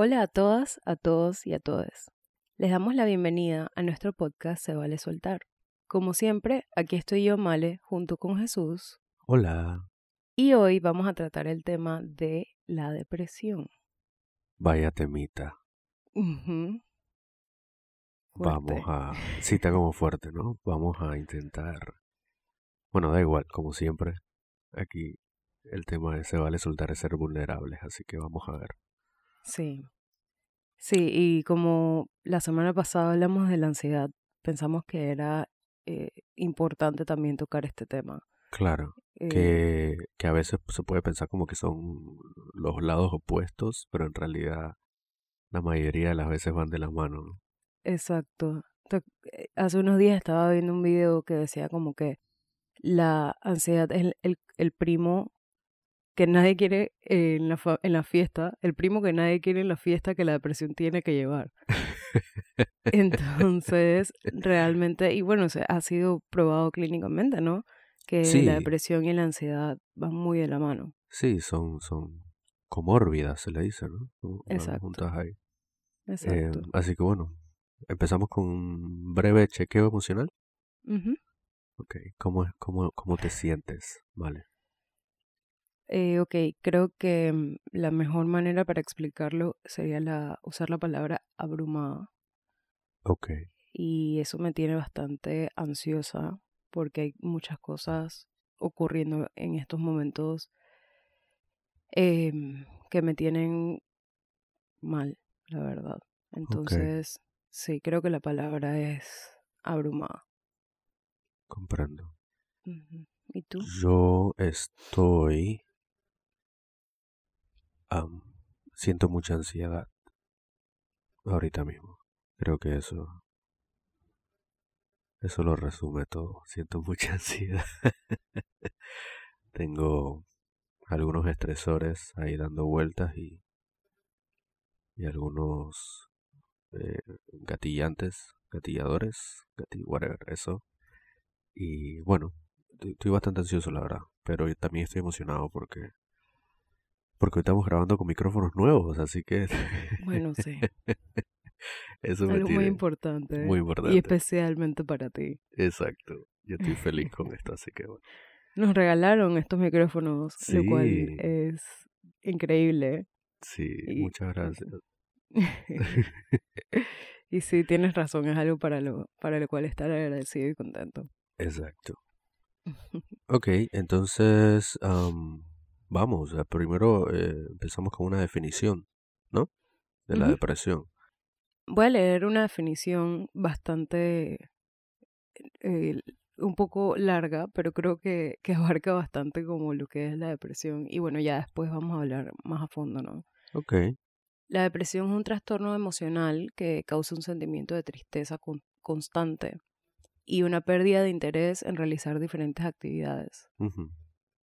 Hola a todas, a todos y a todas. Les damos la bienvenida a nuestro podcast Se vale soltar. Como siempre, aquí estoy yo, Male, junto con Jesús. Hola. Y hoy vamos a tratar el tema de la depresión. Vaya temita. Vamos a... Sí, está como fuerte, ¿no? Vamos a intentar... Bueno, da igual, como siempre. Aquí el tema de se vale soltar es ser vulnerables, así que vamos a ver. Sí. Sí, y como la semana pasada hablamos de la ansiedad, pensamos que era eh, importante también tocar este tema. Claro, Eh, que, que a veces se puede pensar como que son los lados opuestos, pero en realidad la mayoría de las veces van de la mano, ¿no? Exacto. Eh, Hace unos días estaba viendo un video que decía como que la ansiedad es el, el, el primo que nadie quiere en la, en la fiesta, el primo que nadie quiere en la fiesta que la depresión tiene que llevar. Entonces, realmente, y bueno, se ha sido probado clínicamente, ¿no? Que la depresión y la ansiedad van muy de la mano. sí, son, son comórbidas, se le dice, ¿no? Como Exacto, juntas ahí. Eh, exacto. así que bueno, empezamos con un breve chequeo emocional. Ok, ¿cómo, es- cómo, cómo te sientes? Vale. Eh, ok, creo que mm, la mejor manera para explicarlo sería la, usar la palabra abrumada. Ok, Y eso me tiene bastante ansiosa porque hay muchas cosas ocurriendo en estos momentos em, que me tienen mal, la verdad. Entonces, sí, creo que la palabra es abrumada. comprendo. ¿Y tú? Yo estoy... am, siento mucha ansiedad ahorita mismo. Creo que eso, eso lo resume todo. Siento mucha ansiedad. Tengo algunos estresores ahí dando vueltas y, y algunos eh, gatillantes, gatilladores, gati- whatever, eso. Y bueno, estoy bastante ansioso, la verdad. Pero también estoy emocionado porque, porque hoy estamos grabando con micrófonos nuevos, así que Bueno, sí, eso me algo muy importante muy y importante. especialmente para ti. Exacto. Yo estoy feliz con esto, así que bueno. Nos regalaron estos micrófonos, lo cual Sí, es increíble. sí, Y, muchas gracias. y sí, tienes razón, es algo para lo, para lo cual estar agradecido y contento. Exacto. Ok, entonces, vamos, primero eh, empezamos con una definición, ¿no? De la depresión. Voy a leer una definición bastante, eh, un poco larga, pero creo que, que abarca bastante como lo que es la depresión. Y bueno, ya después vamos a hablar más a fondo, ¿no? Ok, La depresión es un trastorno emocional que causa un sentimiento de tristeza con- constante y una pérdida de interés en realizar diferentes actividades.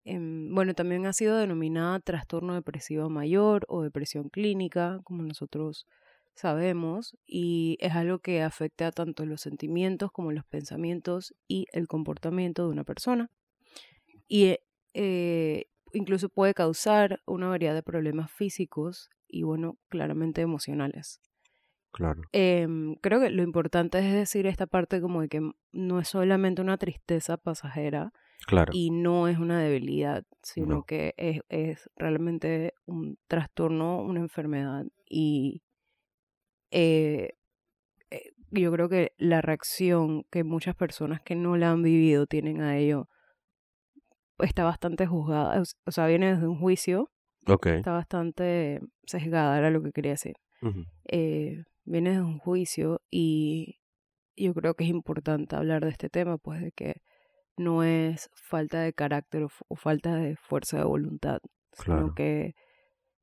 Bueno, también ha sido denominada trastorno depresivo mayor o depresión clínica, como nosotros sabemos, y es algo que afecta tanto los sentimientos como los pensamientos y el comportamiento de una persona. Y eh, eh, incluso puede causar una variedad de problemas físicos y, bueno, claramente emocionales. claro, Em, creo que lo importante es decir esta parte como de que no es solamente una tristeza pasajera, claro, y no es una debilidad, sino no, que es, es realmente un trastorno, una enfermedad. Y eh, eh, yo creo que la reacción que muchas personas que no la han vivido tienen a ello está bastante juzgada, o sea, viene desde un juicio, ok, está bastante sesgada, era lo que quería decir. Eh, viene desde un juicio y yo creo que es importante hablar de este tema, pues de que no es falta de carácter o, falta de fuerza de voluntad, sino que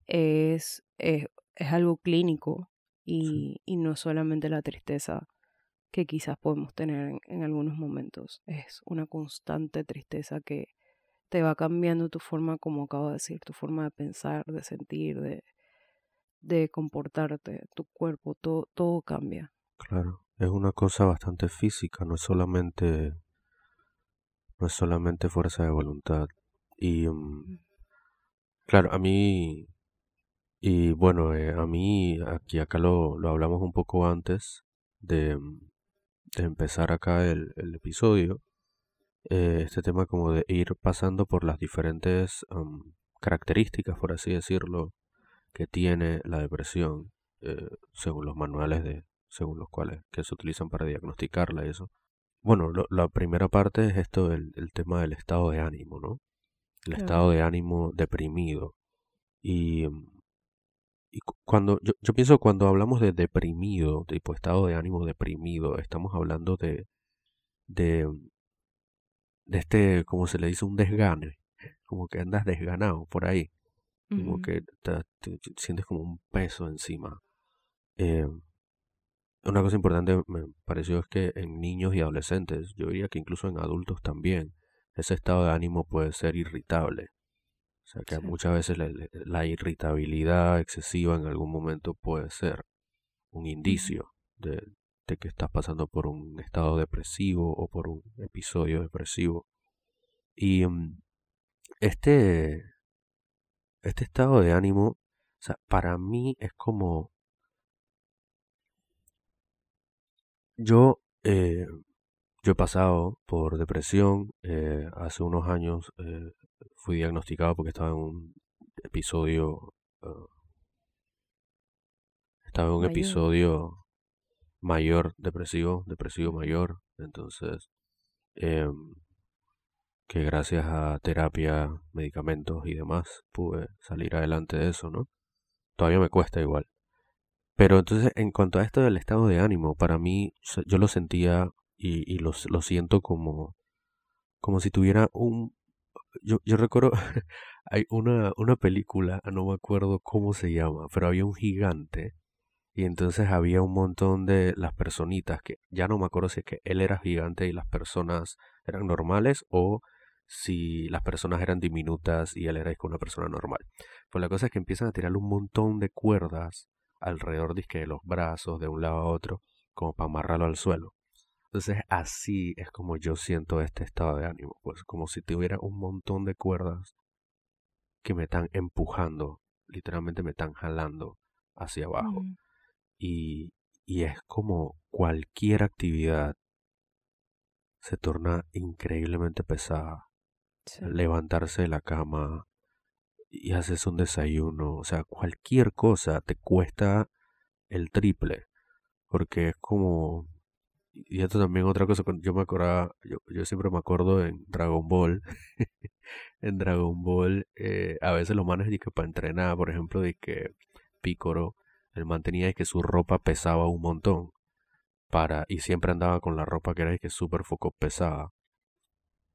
es, es, es algo clínico sí, y, y no solamente la tristeza que quizás podemos tener en, en algunos momentos. Es una constante tristeza que te va cambiando tu forma, como acabo de decir, tu forma de pensar, de sentir, de, de comportarte, tu cuerpo, todo, todo cambia. claro. Es una cosa bastante física, no es solamente, no es solamente fuerza de voluntad. Y mm, claro, a mí Y bueno, eh, a mí, aquí acá lo, lo hablamos un poco antes de, de empezar acá el, el episodio. Eh, este tema como de ir pasando por las diferentes características, por así decirlo, que tiene la depresión, eh, según los manuales de, según los cuales que se utilizan para diagnosticarla y eso. Bueno, la primera parte es esto, el, el, tema del estado de ánimo, ¿no? El estado de ánimo deprimido. Y, y cuando yo, yo pienso cuando hablamos de deprimido, tipo estado de ánimo deprimido, estamos hablando de, de, de este, como se le dice, un desgane, como que andas desganado por ahí, como que te, sientes como un peso encima. Eh, una cosa importante me pareció es que en niños y adolescentes, yo diría que incluso en adultos también, ese estado de ánimo puede ser irritable. O sea que muchas veces la, irritabilidad excesiva en algún momento puede ser un indicio de, de que estás pasando por un estado depresivo o por un episodio depresivo. Y mm, este, este estado de ánimo, o sea, para mí es como... Yo, eh, yo he pasado por depresión, eh, hace unos años eh, fui diagnosticado porque estaba en un episodio... Ah, estaba en un episodio mayor depresivo, depresivo mayor, entonces em, que gracias a terapia, medicamentos y demás pude salir adelante de eso, ¿no? Todavía me cuesta igual. Pero entonces, en cuanto a esto del estado de ánimo, para mí yo lo sentía y, lo, siento como, como si tuviera un... Yo, recuerdo, hay una, una película, no me acuerdo cómo se llama, pero había un gigante y entonces había un montón de las personitas que ya no me acuerdo si es que él era gigante y las personas eran normales o si las personas eran diminutas y él era una persona normal. Pues la cosa es que empiezan a tirarle un montón de cuerdas alrededor de los brazos de un lado a otro como para amarrarlo al suelo. Entonces así es como yo siento este estado de ánimo, pues como si tuviera un montón de cuerdas que me están empujando, literalmente me están jalando hacia abajo y, y es como cualquier actividad se torna increíblemente pesada. Levantarse de la cama y haces un desayuno, o sea, cualquier cosa te cuesta el triple, porque es como... Y esto también otra cosa, yo me acordaba, yo, yo siempre me acuerdo en Dragon Ball, en Dragon Ball, eh, a veces los manes que para entrenar, por ejemplo, de que Picoro él mantenía que su ropa pesaba un montón. Para, y siempre andaba con la ropa que era que súper foco pesada.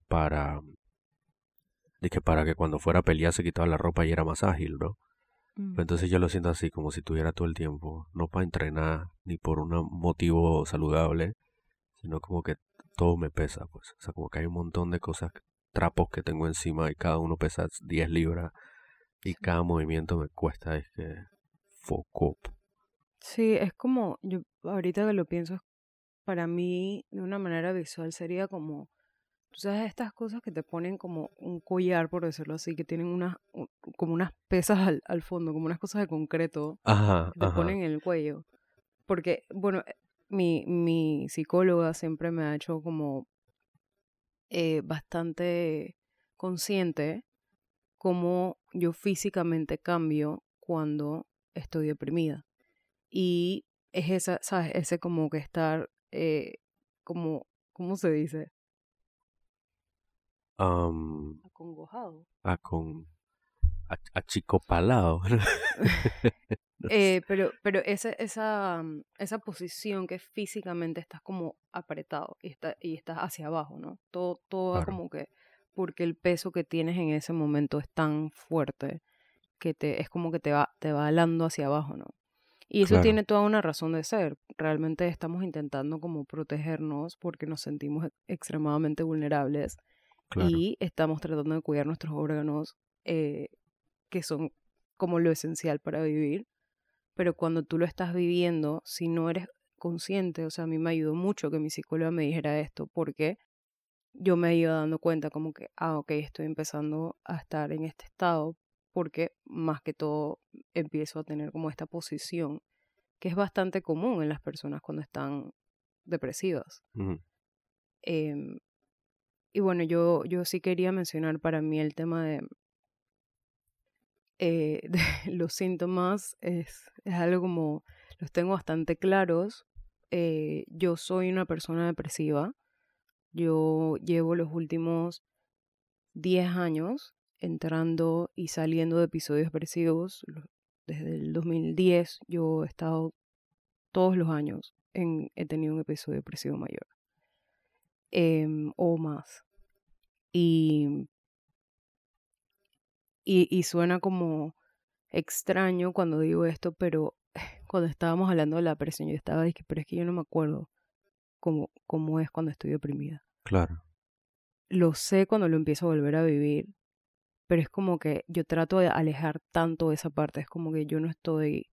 Para, de que para que cuando fuera a pelear se quitaba la ropa y era más ágil, ¿no? Mm. Entonces yo lo siento así, como si tuviera todo el tiempo, no para entrenar, ni por un motivo saludable, sino como que todo me pesa, pues. O sea, como que hay un montón de cosas, trapos que tengo encima y cada uno pesa 10 libras y cada movimiento me cuesta, es que foco. Sí, es como, yo ahorita que lo pienso, para mí de una manera visual sería como, tú sabes, estas cosas que te ponen como un collar, por decirlo así, que tienen unas, como unas pesas al, al fondo, como unas cosas de concreto ajá, que te ponen en el cuello. Porque, bueno, eh, mi, mi psicóloga siempre me ha hecho como eh, bastante consciente cómo yo físicamente cambio cuando estoy deprimida. Y es esa, ¿sabes? Ese como que estar, eh, como, ¿cómo se dice? Um, Acongojado. Acon, achicopalado. eh, pero pero esa, esa, mm, esa posición que físicamente estás como apretado y, está, y estás hacia abajo, ¿no? Todo, todo como que porque el peso que tienes en ese momento es tan fuerte que te, es como que te va, te va alando hacia abajo, ¿no? Y eso tiene toda una razón de ser. Realmente estamos intentando como protegernos porque nos sentimos extremadamente vulnerables y estamos tratando de cuidar nuestros órganos eh, que son como lo esencial para vivir. Pero cuando tú lo estás viviendo, si no eres consciente, o sea, a mí me ayudó mucho que mi psicóloga me dijera esto porque yo me iba dando cuenta como que, ah, ok, estoy empezando a estar en este estado porque más que todo empiezo a tener como esta posición que es bastante común en las personas cuando están depresivas. Y bueno, yo, yo sí quería mencionar para mí el tema de, eh, los síntomas, es, es, algo como, los tengo bastante claros. Eh, yo soy una persona depresiva. Yo llevo los últimos 10 años entrando y saliendo de episodios depresivos. Desde el 2010 yo he estado todos los años, en, he tenido un episodio depresivo mayor. Em, o más. Y, y, y suena como extraño cuando digo esto, pero cuando estábamos hablando de la depresión, yo estaba diciendo, pero es que yo no me acuerdo cómo, cómo es cuando estoy deprimida. Claro. Lo sé cuando lo empiezo a volver a vivir, pero es como que yo trato de alejar tanto esa parte, es como que yo no estoy...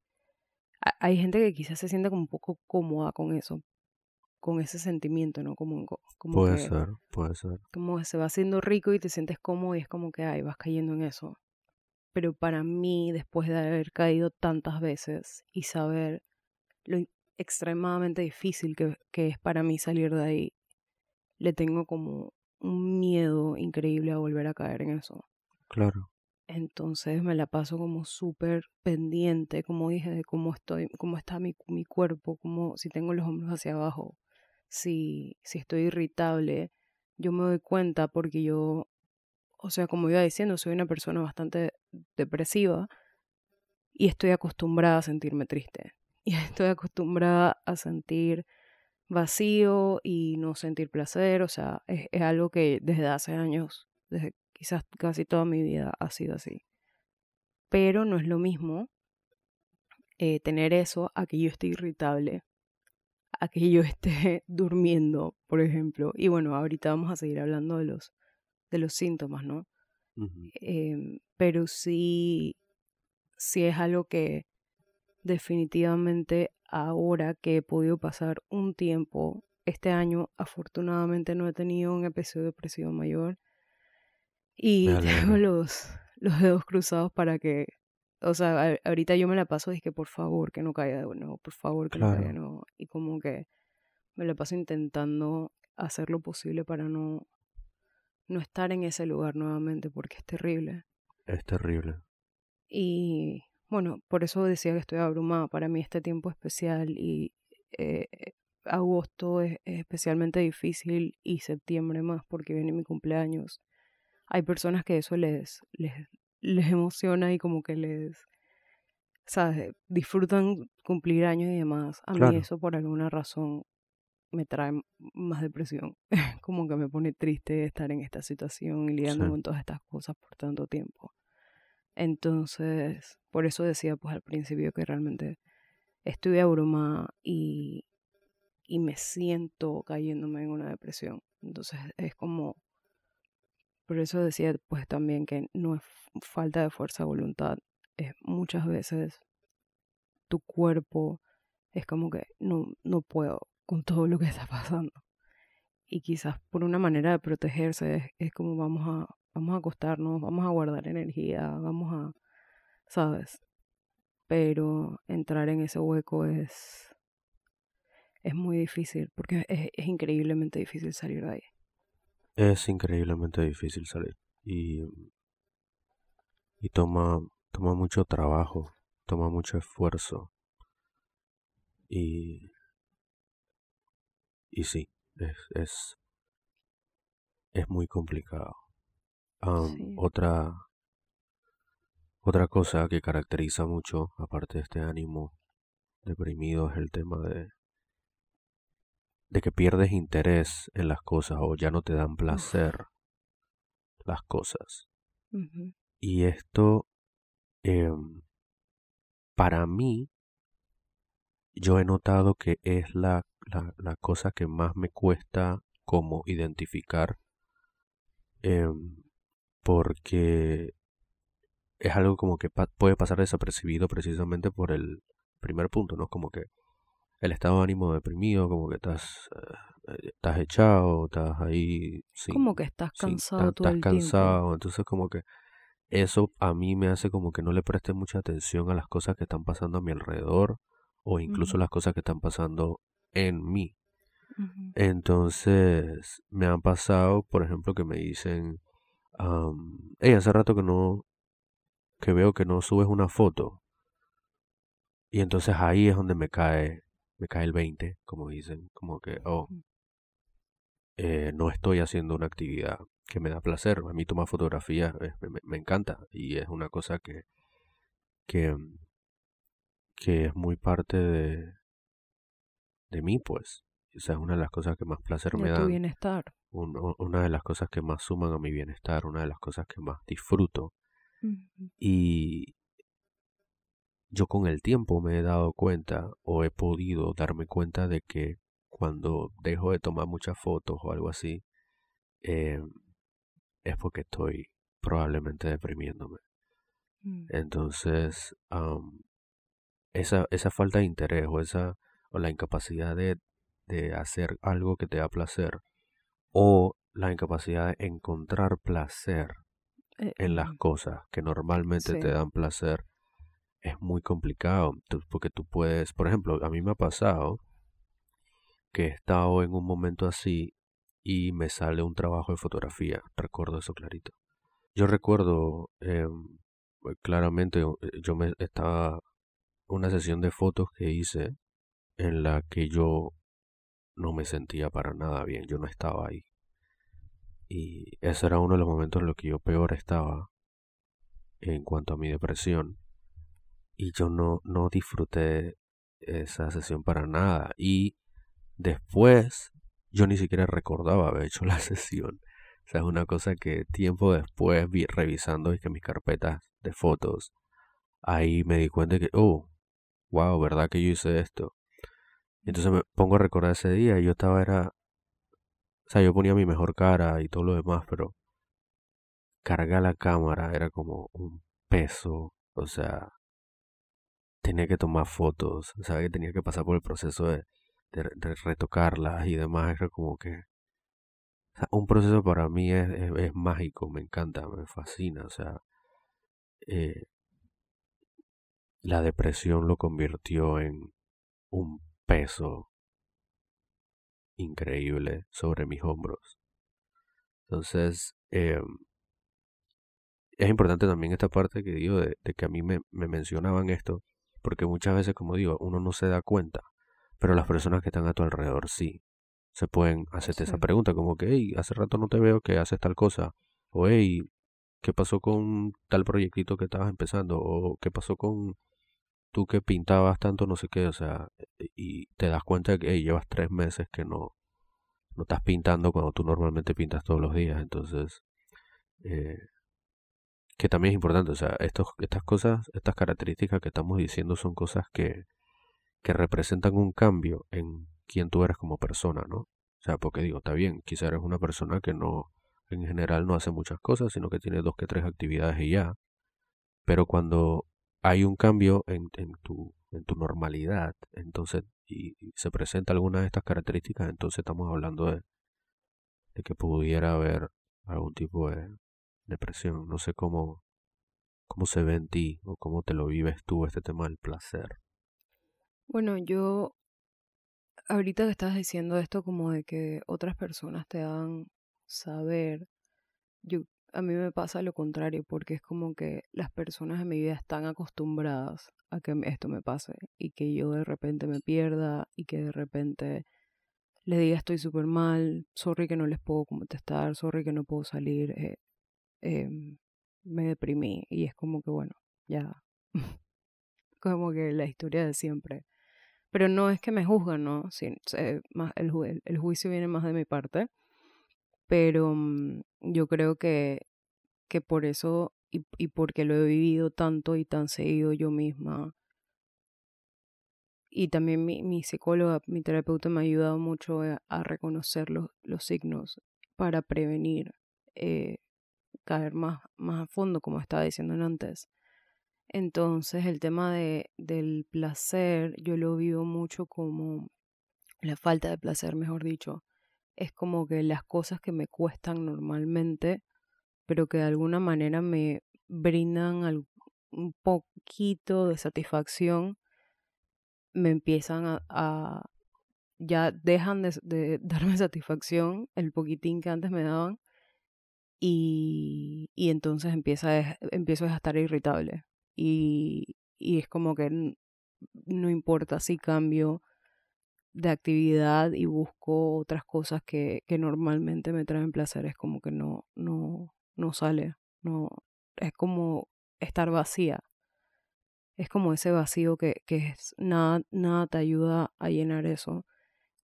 Hay gente que quizás se siente como un poco cómoda con eso, con ese sentimiento, ¿no? Como, como puede ser, puede ser. Como se va haciendo rico y te sientes cómodo y es como que, ay, vas cayendo en eso. Pero para mí, después de haber caído tantas veces y saber lo extremadamente difícil que, que es para mí salir de ahí, le tengo como un miedo increíble a volver a caer en eso. Claro. Entonces me la paso como súper pendiente, como dije, de cómo estoy, cómo está mi, mi cuerpo, como si tengo los hombros hacia abajo, si, si estoy irritable. Yo me doy cuenta porque yo, o sea, como iba diciendo, soy una persona bastante depresiva y estoy acostumbrada a sentirme triste. Y estoy acostumbrada a sentir vacío y no sentir placer. O sea, es, es algo que desde hace años, desde Quizás casi toda mi vida ha sido así. Pero no es lo mismo eh, tener eso a que yo esté irritable, a que yo esté durmiendo, por ejemplo. Y bueno, ahorita vamos a seguir hablando de los, de los síntomas, ¿no? Em, pero sí, sí es algo que definitivamente ahora que he podido pasar un tiempo, este año afortunadamente no he tenido un episodio depresivo mayor, y tengo los, los dedos cruzados para que, o sea, ahorita yo me la paso, dije, por favor, que no caiga de nuevo, por favor, que no caiga de nuevo. Y como que me la paso intentando hacer lo posible para no, no estar en ese lugar nuevamente, porque es terrible. Es terrible. Y bueno, por eso decía que estoy abrumada. Para mí este tiempo especial y eh, agosto es, especialmente difícil y septiembre más porque viene mi cumpleaños hay personas que eso les, les, les emociona y como que les, ¿sabes? Disfrutan cumplir años y demás. A mí eso por alguna razón me trae más depresión. como que me pone triste estar en esta situación y lidiando con todas estas cosas por tanto tiempo. Entonces, por eso decía pues al principio que realmente estoy abrumada y, y me siento cayéndome en una depresión. Entonces es como por eso decía pues también que no es falta de fuerza de voluntad, es muchas veces tu cuerpo es como que no, no puedo con todo lo que está pasando. Y quizás por una manera de protegerse es, como vamos a, vamos a acostarnos, vamos a guardar energía, vamos a, ¿sabes? Pero entrar en ese hueco es, es muy difícil, porque es, es increíblemente difícil salir de ahí. Es increíblemente difícil salir y, y toma, toma mucho trabajo, toma mucho esfuerzo y, y sí, es, es, es muy complicado. Otra, otra cosa que caracteriza mucho, aparte de este ánimo deprimido, es el tema de de que pierdes interés en las cosas o ya no te dan placer las cosas. Y esto, em, para mí, yo he notado que es la, la, cosa que más me cuesta como identificar, em, porque es algo como que puede pasar desapercibido precisamente por el primer punto, ¿no? Como que el estado de ánimo deprimido, como que estás, eh, estás echado, estás ahí. como que estás cansado todo estás cansado, entonces como que eso a mí me hace como que no le preste mucha atención a las cosas que están pasando a mi alrededor o incluso las cosas que están pasando en mí. Entonces, me han pasado, por ejemplo, que me dicen, hey, hace rato que no, que veo que no subes una foto. Y entonces ahí es donde me cae, me cae el 20, como dicen, como que, oh, eh, no estoy haciendo una actividad que me da placer. A mí tomar fotografías me, encanta y es una cosa que, que, que es muy parte de, de mí, pues. Esa es una de las cosas que más placer me da. bienestar. una de las cosas que más suman a mi bienestar, una de las cosas que más disfruto. Y yo con el tiempo me he dado cuenta o he podido darme cuenta de que cuando dejo de tomar muchas fotos o algo así, eh, es porque estoy probablemente deprimiéndome. Mm. Entonces, esa, esa falta de interés o esa o la incapacidad de, de hacer algo que te da placer o la incapacidad de encontrar placer eh, en las cosas que normalmente te dan placer es muy complicado porque tú puedes, por ejemplo, a mí me ha pasado que he estado en un momento así y me sale un trabajo de fotografía, recuerdo eso clarito. Yo recuerdo em, claramente, eh, yo me estaba una sesión de fotos que hice en la que yo no me sentía para nada bien, yo no estaba ahí. Y ese era uno de los momentos en los que yo peor estaba en cuanto a mi depresión. Y yo no, no disfruté esa sesión para nada. Y después yo ni siquiera recordaba haber hecho la sesión. O sea, es una cosa que tiempo después vi revisando y que mis carpetas de fotos, ahí me di cuenta que, oh, wow, ¿verdad que yo hice esto? entonces me pongo a recordar ese día y yo estaba, era, o sea, yo ponía mi mejor cara y todo lo demás, pero cargar la cámara era como un peso, o sea, tenía que tomar fotos, o que tenía que pasar por el proceso de, retocarlas y demás, era como que... Un proceso para mí es, es, mágico, me encanta, me fascina, o sea, eh, la depresión lo convirtió en un peso increíble sobre mis hombros. Entonces, eh, es importante también esta parte que digo de, que a mí me, mencionaban esto, porque muchas veces, como digo, uno no se da cuenta, pero las personas que están a tu alrededor sí. Se pueden hacerte esa pregunta, como que, hey, hace rato no te veo que haces tal cosa, o hey, ¿qué pasó con tal proyectito que estabas empezando? O ¿qué pasó con tú que pintabas tanto no sé qué, o sea, e, y te das cuenta de que llevas tres meses que no, no estás pintando cuando tú normalmente pintas todos los días, entonces, eh, que también es importante, o sea, estos, estas cosas, estas características que estamos diciendo son cosas que, que representan un cambio en quién tú eres como persona, ¿no? O sea, porque digo, está bien, quizá eres una persona que no, en general no hace muchas cosas, sino que tiene dos que tres actividades y ya, pero cuando hay un cambio en, en, tu, en tu normalidad, entonces, y, se presenta alguna de estas características, entonces estamos hablando de, de que pudiera haber algún tipo de depresión. No sé cómo, cómo se ve en ti o cómo te lo vives tú este tema del placer. Bueno, yo ahorita que estás diciendo esto como de que otras personas te dan saber, yo a mí me pasa lo contrario, porque es como que las personas en mi vida están acostumbradas a que esto me pase y que yo de repente me pierda y que de repente les diga estoy súper mal, sorry que no les puedo contestar, sorry que no puedo salir, eh, em, me deprimí y es como que bueno, ya, como que la historia de siempre. Pero no es que me juzgan, ¿no? Sí, más el, juicio viene más de mi parte pero mm, yo creo que, que por eso y, y, porque lo he vivido tanto y tan seguido yo misma, y también mi, mi psicóloga, mi terapeuta me ha ayudado mucho a, reconocer los, los, signos para prevenir eh, caer más, más a fondo, como estaba diciendo antes. Entonces el tema de, del placer, yo lo vivo mucho como la falta de placer, mejor dicho, es como que las cosas que me cuestan normalmente, pero que de alguna manera me, brindan un poquito de satisfacción, me empiezan a, ya dejan de, darme satisfacción el poquitín que antes me daban y, entonces empieza empiezo a estar irritable y, y es como que no importa si cambio de actividad y busco otras cosas que, que normalmente me traen placer, es como que no, no, no sale, no, es como estar vacía. Es como ese vacío que, que es, nada, nada te ayuda a llenar eso.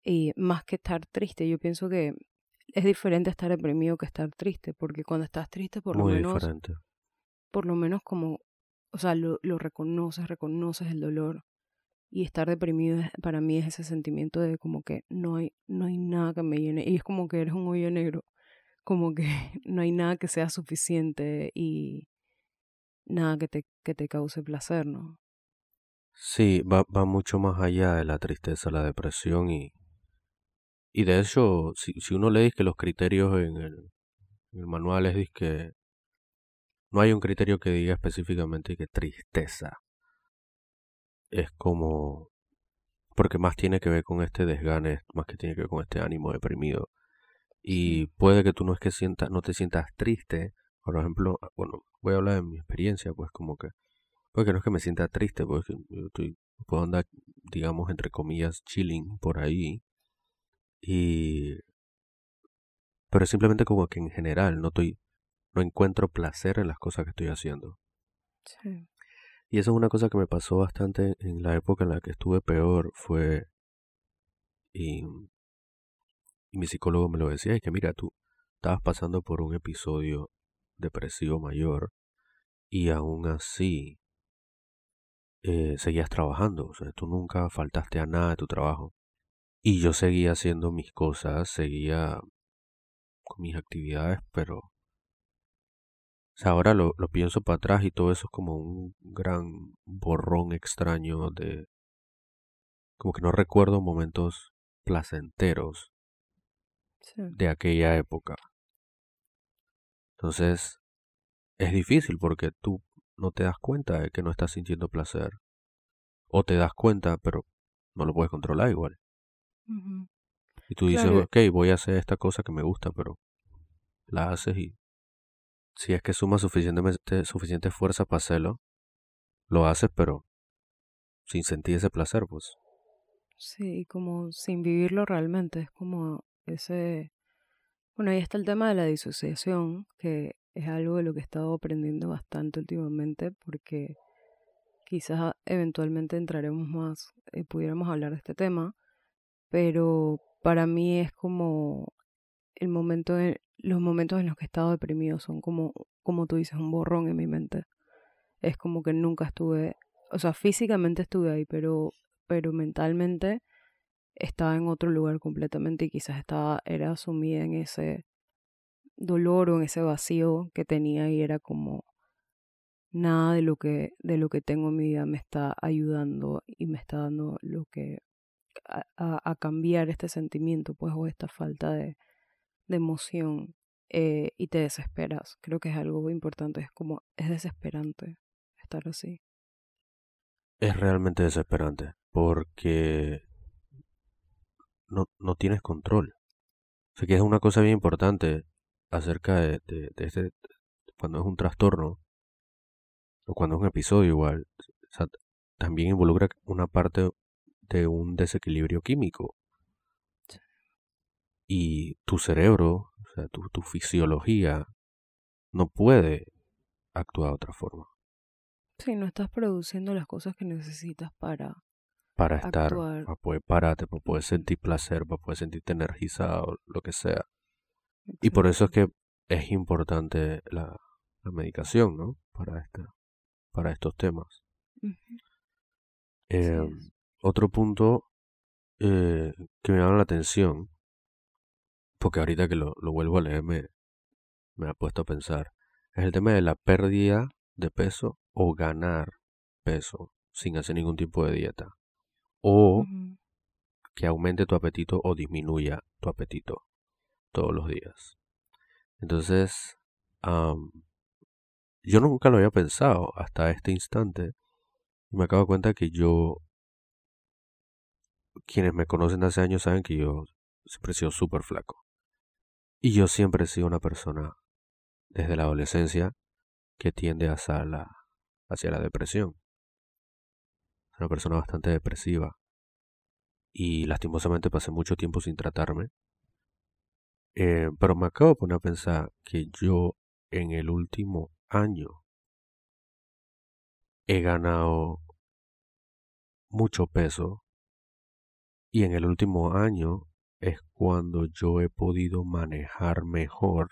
Y más que estar triste, yo pienso que es diferente estar deprimido que estar triste, porque cuando estás triste, por lo menos. Diferente. Por lo menos como, o sea, lo, lo reconoces, reconoces el dolor y estar deprimido para mí es ese sentimiento de como que no hay, no hay nada que me llene y es como que eres un hoyo negro, como que no hay nada que sea suficiente y nada que te, que te cause placer, ¿no? Sí, va, va mucho más allá de la tristeza, la depresión y, y de hecho, si, si uno lee que los criterios en el, en el manual es que no hay un criterio que diga específicamente que tristeza es como porque más tiene que ver con este desgane, más que tiene que ver con este ánimo deprimido. Y puede que tú no es que sientas, no te sientas triste, por ejemplo, ah, bueno, voy a hablar de mi experiencia, pues como que, porque no es que me sienta triste, porque yo estoy, puedo andar, digamos, entre comillas, chilling por ahí, y, pero simplemente como que en general no estoy, no encuentro placer en las cosas que estoy haciendo. Sí. Y eso es una cosa que me pasó bastante en la época en la que estuve peor, fue... Y, mi psicólogo me lo decía, es que mira, tú estabas pasando por un episodio depresivo mayor y aún así eh, seguías trabajando, o sea, tú nunca faltaste a nada de tu trabajo. Y yo seguía haciendo mis cosas, seguía con mis actividades, pero ahora lo, lo pienso para atrás y todo eso es como un gran borrón extraño de... Como que no recuerdo momentos placenteros de aquella época. Entonces, es difícil porque tú no te das cuenta de que no estás sintiendo placer. O te das cuenta, pero no lo puedes controlar igual. Y tú dices, ok, voy a hacer esta cosa que me gusta, pero la haces y si es que suma suficientemente, suficiente fuerza para hacerlo, lo haces, pero sin sentir ese placer, pues. Sí, como sin vivirlo realmente, es como ese... Bueno, ahí está el tema de la disociación, que es algo de lo que he estado aprendiendo bastante últimamente, porque quizás eventualmente entraremos más y pudiéramos hablar de este tema, pero para mí es como el momento de, los momentos en los que he estado deprimido son como, como tú dices, un borrón en mi mente. Es como que nunca estuve, o sea, físicamente estuve ahí, pero, pero mentalmente estaba en otro lugar completamente y quizás estaba, era sumida en ese dolor o en ese vacío que tenía y era como nada de lo que, de lo que tengo en mi vida me está ayudando y me está dando lo que a, a cambiar este sentimiento, pues, o esta falta de, emoción eh, y te desesperas. Creo que es algo importante, es como, es desesperante estar así. Es realmente desesperante porque no, no tienes control. O que es una cosa bien importante acerca de, de, este, cuando es un trastorno o cuando es un episodio igual, también involucra una parte de un desequilibrio químico y tu cerebro, o sea, tu, tu fisiología no puede actuar de otra forma. Sí, no estás produciendo las cosas que necesitas para para estar, para poder pararte, para poder sentir placer, para poder sentirte energizado, lo que sea. Y por eso es que es importante la, la medicación, ¿no? Para esta, para estos temas. eh, otro punto eh, que me llama la atención porque ahorita que lo, lo vuelvo a leer me, me ha puesto a pensar, es el tema de la pérdida de peso o ganar peso sin hacer ningún tipo de dieta. O que aumente tu apetito o disminuya tu apetito todos los días. Entonces, yo nunca lo había pensado hasta este instante. Y me acabo de cuenta que yo, quienes me conocen hace años saben que yo siempre he sido súper flaco. Y yo siempre he sido una persona, desde la adolescencia, que tiende hacia la, hacia la depresión. Una persona bastante depresiva. Y lastimosamente pasé mucho tiempo sin tratarme. Eh, pero me acabo de poner a pensar que yo en el último año he ganado mucho peso y en el último año es cuando yo he podido manejar mejor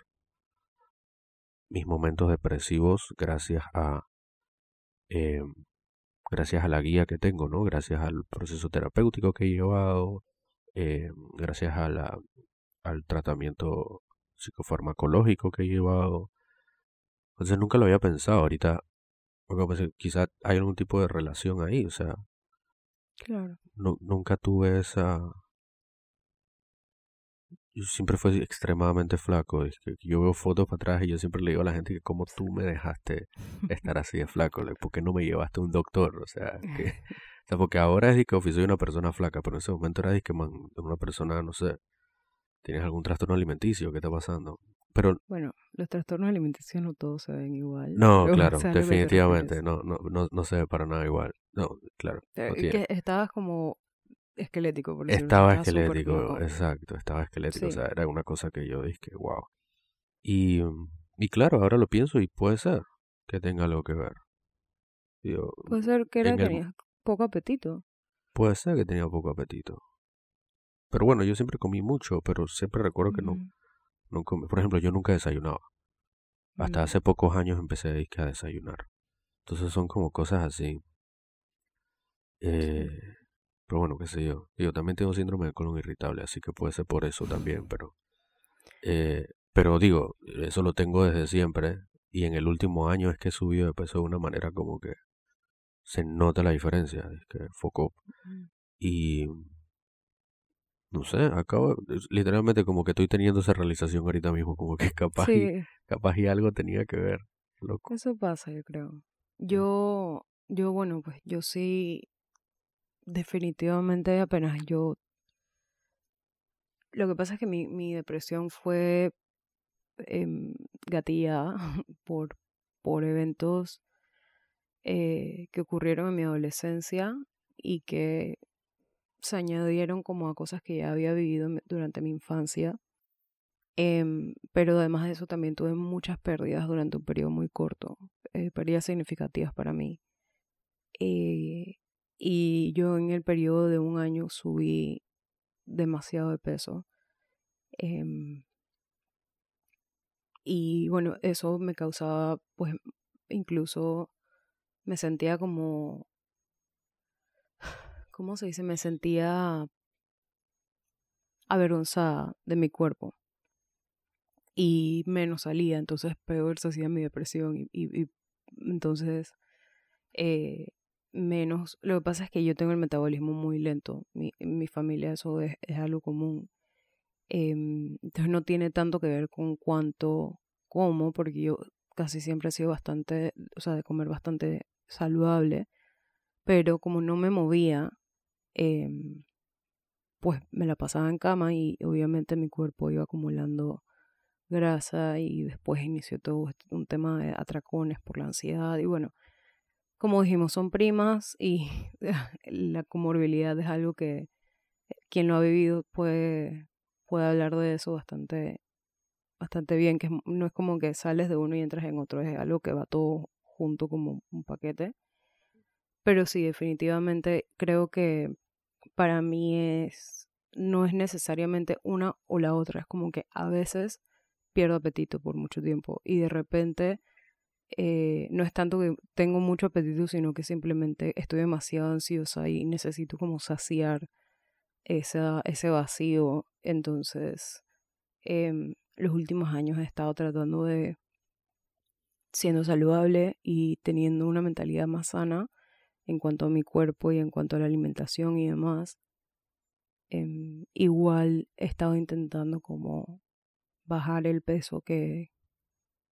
mis momentos depresivos gracias a eh, gracias a la guía que tengo, ¿no? Gracias al proceso terapéutico que he llevado, eh, gracias a la, al tratamiento psicofarmacológico que he llevado. Entonces nunca lo había pensado. Ahorita, quizás hay algún tipo de relación ahí, o sea. Claro. nunca tuve esa, yo siempre fui extremadamente flaco. Es que yo veo fotos para atrás y yo siempre le digo a la gente que como tú me dejaste estar así de flaco, ¿por qué no me llevaste a un doctor? O sea, que, porque ahora es que soy una persona flaca, pero en ese momento era que man, una persona, no sé, tienes algún trastorno alimenticio, ¿qué está pasando? Pero bueno, los trastornos alimenticios no todos se ven igual. No, claro, definitivamente, no, no, no, no se ve para nada igual. No, claro. No que estabas como esquelético. Por estaba esquelético, exacto, estaba esquelético. O sea, era una cosa que yo dije, wow. Y, y claro, ahora lo pienso y puede ser que tenga algo que ver. puede ser que era, tenía poco apetito. Puede ser que tenía poco apetito. Pero bueno, yo siempre comí mucho, pero siempre recuerdo que no, no. Por ejemplo, yo nunca desayunaba. Hasta mm. hace pocos años empecé a desayunar. Entonces son como cosas así. Eh, pero bueno, qué sé yo. Yo también tengo síndrome de colon irritable, así que puede ser por eso también, pero... Eh, pero digo, eso lo tengo desde siempre y en el último año es que he subido de peso de una manera como que se nota la diferencia, es que foco. Y no sé, acabo, literalmente como que estoy teniendo esa realización ahorita mismo, como que capaz, y, capaz y algo tenía que ver. Loco. Eso pasa, yo creo. Mm. Yo, yo bueno, pues yo sí definitivamente apenas yo... Lo que pasa es que mi, mi depresión fue eh, gatillada por, por eventos eh, que ocurrieron en mi adolescencia y que se añadieron como a cosas que ya había vivido durante mi infancia. Em, pero además de eso también tuve muchas pérdidas durante un periodo muy corto, eh, pérdidas significativas para mí. Eh, y yo en el periodo de un año subí demasiado de peso. Em, y bueno, eso me causaba, pues incluso me sentía como, ¿cómo se dice? Me sentía avergonzada de mi cuerpo y menos salía, entonces peor se hacía mi depresión y, entonces eh, menos. Lo que pasa es que yo tengo el metabolismo muy lento. Mi, mi familia eso es, algo común. Em, entonces no tiene tanto que ver con cuánto como, porque yo casi siempre he sido bastante, o sea, de comer bastante saludable. Pero como no me movía, em, pues me la pasaba en cama y obviamente mi cuerpo iba acumulando grasa y después inició todo este, un tema de atracones por la ansiedad y bueno, como dijimos, son primas y la comorbilidad es algo que quien lo ha vivido puede, puede hablar de eso bastante, bastante bien, que no es como que sales de uno y entras en otro, es algo que va todo junto como un paquete. Pero sí, definitivamente creo que para mí es, no es necesariamente una o la otra, es como que a veces pierdo apetito por mucho tiempo y de repente eh, no es tanto que tengo mucho apetito, sino que simplemente estoy demasiado ansiosa y necesito como saciar ese vacío. Entonces, eh, los últimos años he estado tratando de, siendo saludable y teniendo una mentalidad más sana en cuanto a mi cuerpo y en cuanto a la alimentación y demás. Em, igual he estado intentando como bajar el peso que,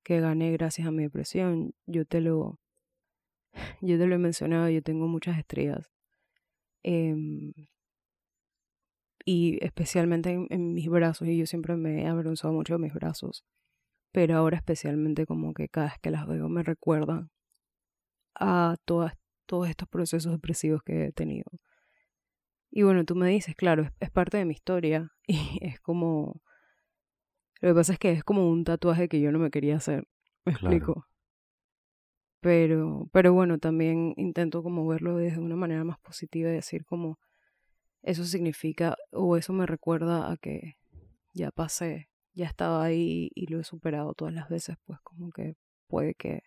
que gané gracias a mi depresión. Yo te lo, yo te lo he mencionado, yo tengo muchas estrellas. Em, y especialmente en, en, mis brazos, y yo siempre me he avergonzado mucho de mis brazos. Pero ahora especialmente como que cada vez que las veo me recuerdan a todas, todos estos procesos depresivos que he tenido. Y bueno, tú me dices, claro, es, parte de mi historia y es como... Lo que pasa es que es como un tatuaje que yo no me quería hacer, me explico. Pero, pero bueno, también intento como verlo desde una manera más positiva y decir como eso significa o eso me recuerda a que ya pasé, ya estaba ahí y lo he superado todas las veces, pues como que puede que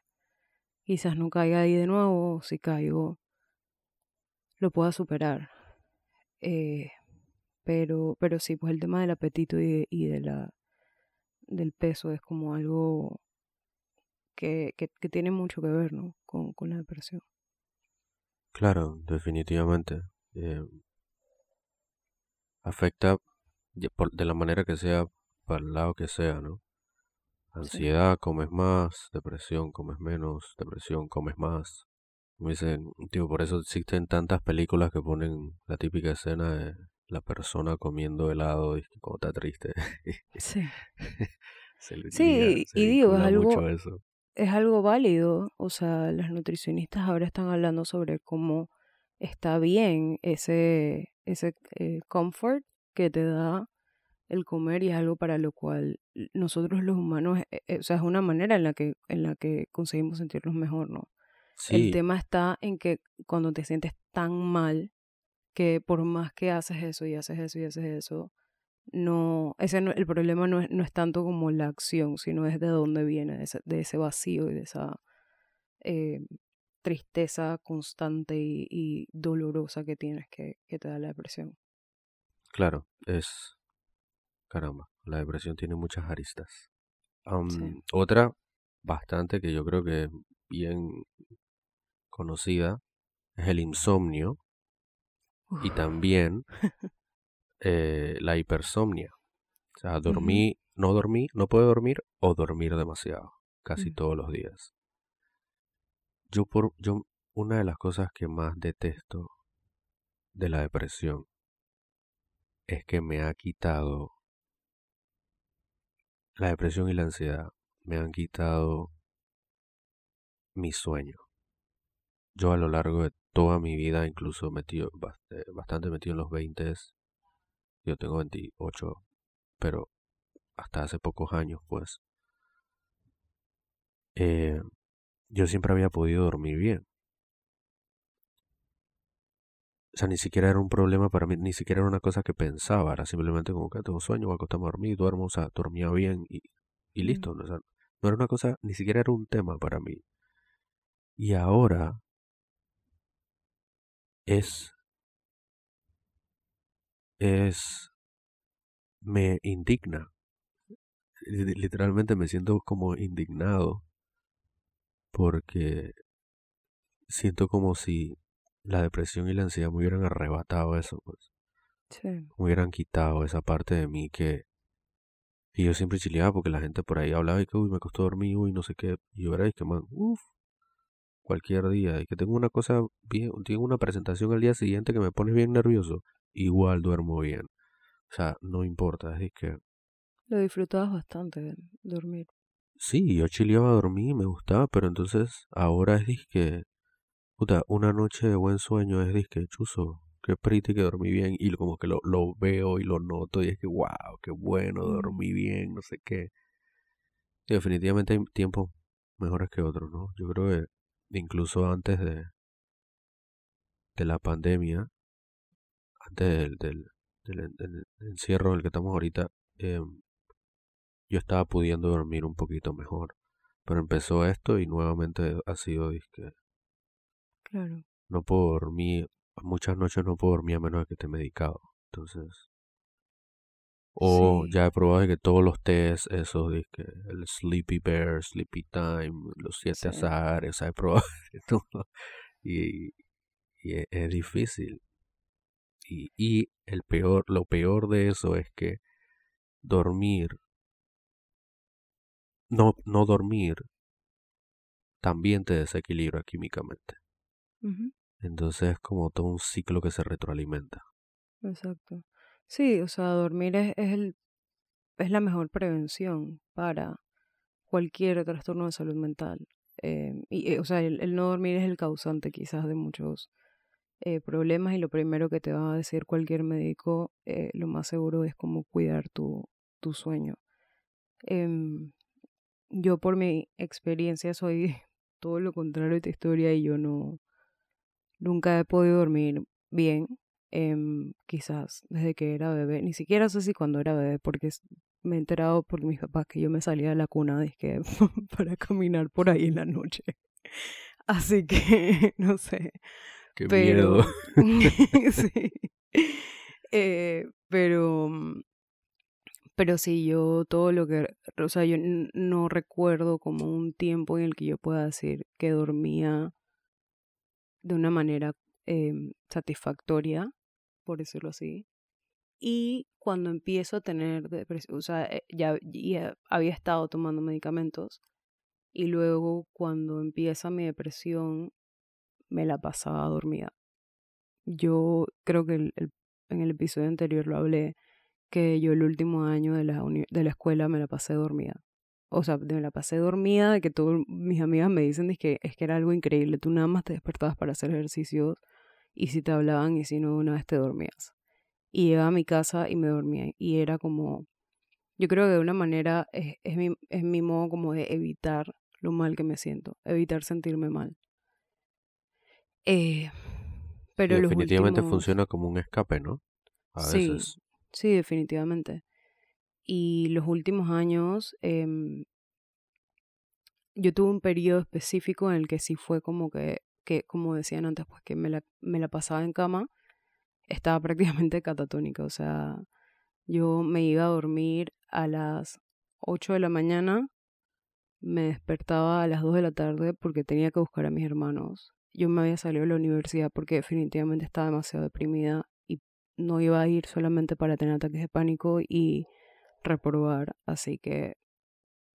quizás no caiga ahí de nuevo, si caigo, lo pueda superar. Eh, pero, pero sí, pues el tema del apetito y, y de la, del peso es como algo que, que, tiene mucho que ver ¿no? con, con la depresión. Claro, definitivamente. Eh, afecta de la manera que sea, para el lado que sea, ¿no? Ansiedad, comes más, depresión, comes menos, depresión, comes más. Me dicen, tío, por eso existen tantas películas que ponen la típica escena de la persona comiendo helado y cuando está triste. Sí. sí, y digo, es algo, es algo válido. O sea, las nutricionistas ahora están hablando sobre cómo está bien ese, ese eh, comfort que te da el comer y es algo para lo cual nosotros los humanos, eh, eh, o sea, es una manera en la que, en la que conseguimos sentirnos mejor, ¿no? El tema está en que cuando te sientes tan mal que por más que haces eso y haces eso y haces eso, no, ese el problema no es, no es tanto como la acción, sino es de dónde viene, de ese, de ese vacío y de esa eh, tristeza constante y, y, dolorosa que tienes que, que te da la depresión. Claro, es Caramba, la depresión tiene muchas aristas. Otra bastante que yo creo que es bien conocida es el insomnio y también eh, la hipersomnia. O sea, dormí, no dormí, no puedo dormir o dormir demasiado, casi mm. todos los días. Yo por yo una de las cosas que más detesto de la depresión es que me ha quitado la depresión y la ansiedad me han quitado mi sueño. Yo a lo largo de toda mi vida, incluso metido, eh, bastante metido en los 20, yo tengo 28, pero hasta hace pocos años, pues, eh, yo siempre había podido dormir bien. O sea, ni siquiera era un problema para mí, ni siquiera era una cosa que pensaba, era simplemente como que tengo sueño, voy a acostarme a dormir, duermo, o sea, dormía bien y, y listo. O sea, no era una cosa, ni siquiera era un tema para mí. Y ahora es, es, me indigna. Literalmente me siento como indignado porque siento como si la depresión y la ansiedad me hubieran arrebatado eso, pues. Sí. Me hubieran quitado esa parte de mí que, y yo siempre chileaba porque la gente por ahí hablaba y que, uy, me costó dormir, uy, no sé qué. Y yo era, que, man, uff, cualquier día. Y que tengo una cosa bien, tengo una presentación al día siguiente que me pone bien nervioso. Igual duermo bien. O sea, no importa, es que... Lo disfrutabas bastante, dormir. Sí, yo chileaba a dormir, me gustaba, pero entonces ahora es que Puta, una noche de buen sueño es disque chuzo, qué pretty que dormí bien y como que lo, lo veo y lo noto y es que wow, qué bueno, dormí bien, no sé qué. definitivamente hay tiempos mejores que otros, ¿no? Yo creo que incluso antes de, de la pandemia, antes del, del, encierro en el que estamos ahorita, em, yo estaba pudiendo dormir un poquito mejor. Pero empezó esto y nuevamente ha sido disque Claro. No puedo dormir, muchas noches no puedo dormir a menos de que esté medicado. Entonces, o ya he probado que todos los test, esos, de que el Sleepy Bear, Sleepy Time, los siete azares, he probado todo. Y, y es, difícil. Y, y el peor, lo peor de eso es que dormir no, no dormir también te desequilibra químicamente. Entonces es como todo un ciclo que se retroalimenta. Exacto. Sí, o sea, dormir es, es, el, es la mejor prevención para cualquier trastorno de salud mental. Eh, y, eh, o sea, el, no dormir es el causante quizás de muchos eh, problemas y lo primero que te va a decir cualquier médico, lo más seguro es cómo cuidar tu, tu sueño. Em, yo por mi experiencia soy todo lo contrario de tu historia y yo no, nunca he podido dormir bien, em, quizás desde que era bebé, ni siquiera sé si cuando era bebé, porque me he enterado por mis papás que yo me salía de la cuna para caminar por ahí en la noche. Así que, no sé. Qué miedo. sí. Eh, pero, mm, pero sí, yo todo lo que, o sea, yo no recuerdo como un tiempo en el que yo pueda decir que dormía de una manera em, satisfactoria, por decirlo así. Y cuando empiezo a tener depresión, o sea, eh, ya, ya había estado tomando medicamentos y luego cuando empieza mi depresión me la pasaba dormida. Yo creo que en el episodio anterior lo hablé, que yo el último año de la, de la escuela me la pasé dormida. O sea, me la pasé dormida, de que todas mis amigas me dicen que es que era algo increíble. Tú nada más te despertabas para hacer ejercicios y si te hablaban y si no, una vez te dormías y llegaba a mi casa y me dormía. Y era como, yo creo que de una manera es, es, mi, es mi modo como de evitar lo mal que me siento, evitar sentirme mal. Eh, pero definitivamente funciona como un escape, ¿no? A sí, veces. Sí, definitivamente. Y los últimos años, em, yo tuve un periodo específico en el que sí fue como que, que como decían antes, pues que me la, me la pasaba en cama estaba prácticamente catatónica. O sea, yo me iba a dormir a las 8 de la mañana, me despertaba a las 2 de la tarde porque tenía que buscar a mis hermanos. Yo me había salido de la universidad porque definitivamente estaba demasiado deprimida y no iba a ir solamente para tener ataques de pánico y reprobar. Así que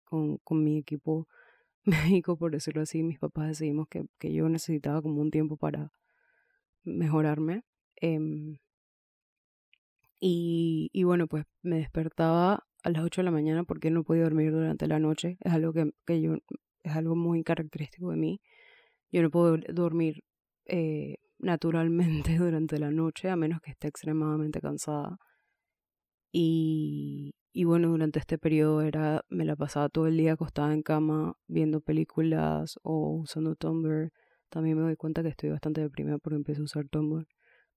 con, con mi equipo médico, por decirlo así, mis papás decidimos que, que yo necesitaba como un tiempo para mejorarme. Em, y, y, bueno, pues me despertaba a las 8 de la mañana porque no podía dormir durante la noche. Es algo que, que yo, es algo muy característico de mí. Yo no puedo dormir eh, naturalmente durante la noche a menos que esté extremadamente cansada. Y, y bueno, durante este periodo era, me la pasaba todo el día acostada en cama viendo películas o usando Tumblr. También me doy cuenta que estoy bastante deprimida porque empecé a usar Tumblr.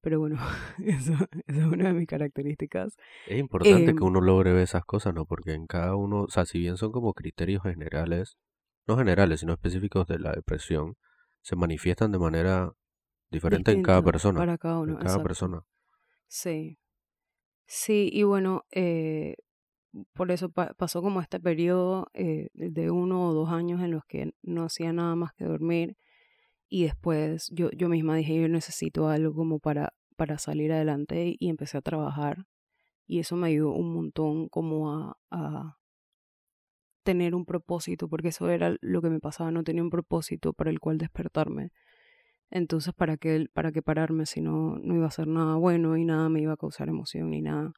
Pero bueno, eso, es una de mis características. Es importante que em uno logre ver esas cosas, ¿no? Porque en cada uno, o sea, si bien son como criterios generales, no generales, sino específicos de la depresión, se manifiestan de manera diferente en cada persona. Para cada uno. En cada persona. Sí. Sí, y bueno, eh, por eso pasó como este periodo eh, de uno o dos años en los que no hacía nada más que dormir y después yo, yo misma dije, yo necesito algo como para, para salir adelante y empecé a trabajar. Y eso me ayudó un montón como a, a tener un propósito, porque eso era lo que me pasaba, no tenía un propósito para el cual despertarme. Entonces, ¿para qué, para qué pararme si no, no iba a ser nada bueno y nada me iba a causar emoción ni nada?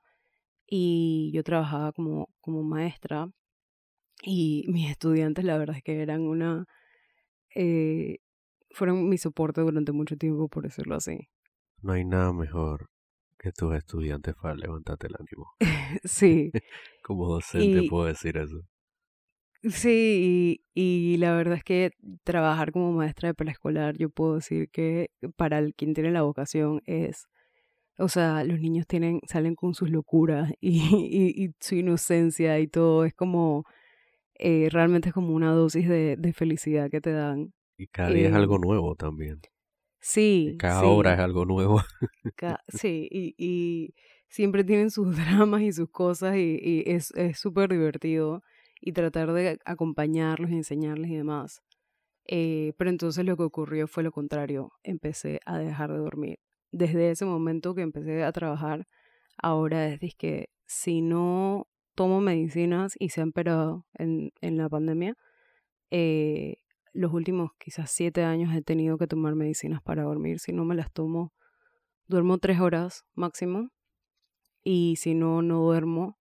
Y yo trabajaba como, como maestra y mis estudiantes la verdad es que eran una... Eh, fueron mi soporte durante mucho tiempo, por decirlo así. No hay nada mejor que tus estudiantes para levantarte el ánimo. sí. Como docente puedo decir eso. Sí, y, y, la verdad es que trabajar como maestra de preescolar, yo puedo decir que para el, quien tiene la vocación es, o sea, los niños tienen, salen con sus locuras y, y, su inocencia y todo, es como, eh, realmente es como una dosis de, de felicidad que te dan y cada día es algo em, nuevo también. Sí. Cada hora es algo nuevo. sí, y, y, siempre tienen sus dramas y sus cosas y, y es súper divertido y tratar de acompañarlos y enseñarles y demás. Eh, pero entonces lo que ocurrió fue lo contrario. Empecé a dejar de dormir. Desde ese momento que empecé a trabajar, ahora es que si no tomo medicinas y se han empeorado en, en la pandemia. Eh, los últimos quizás siete años he tenido que tomar medicinas para dormir. Si no me las tomo, duermo tres horas máximo. Y si no, no duermo.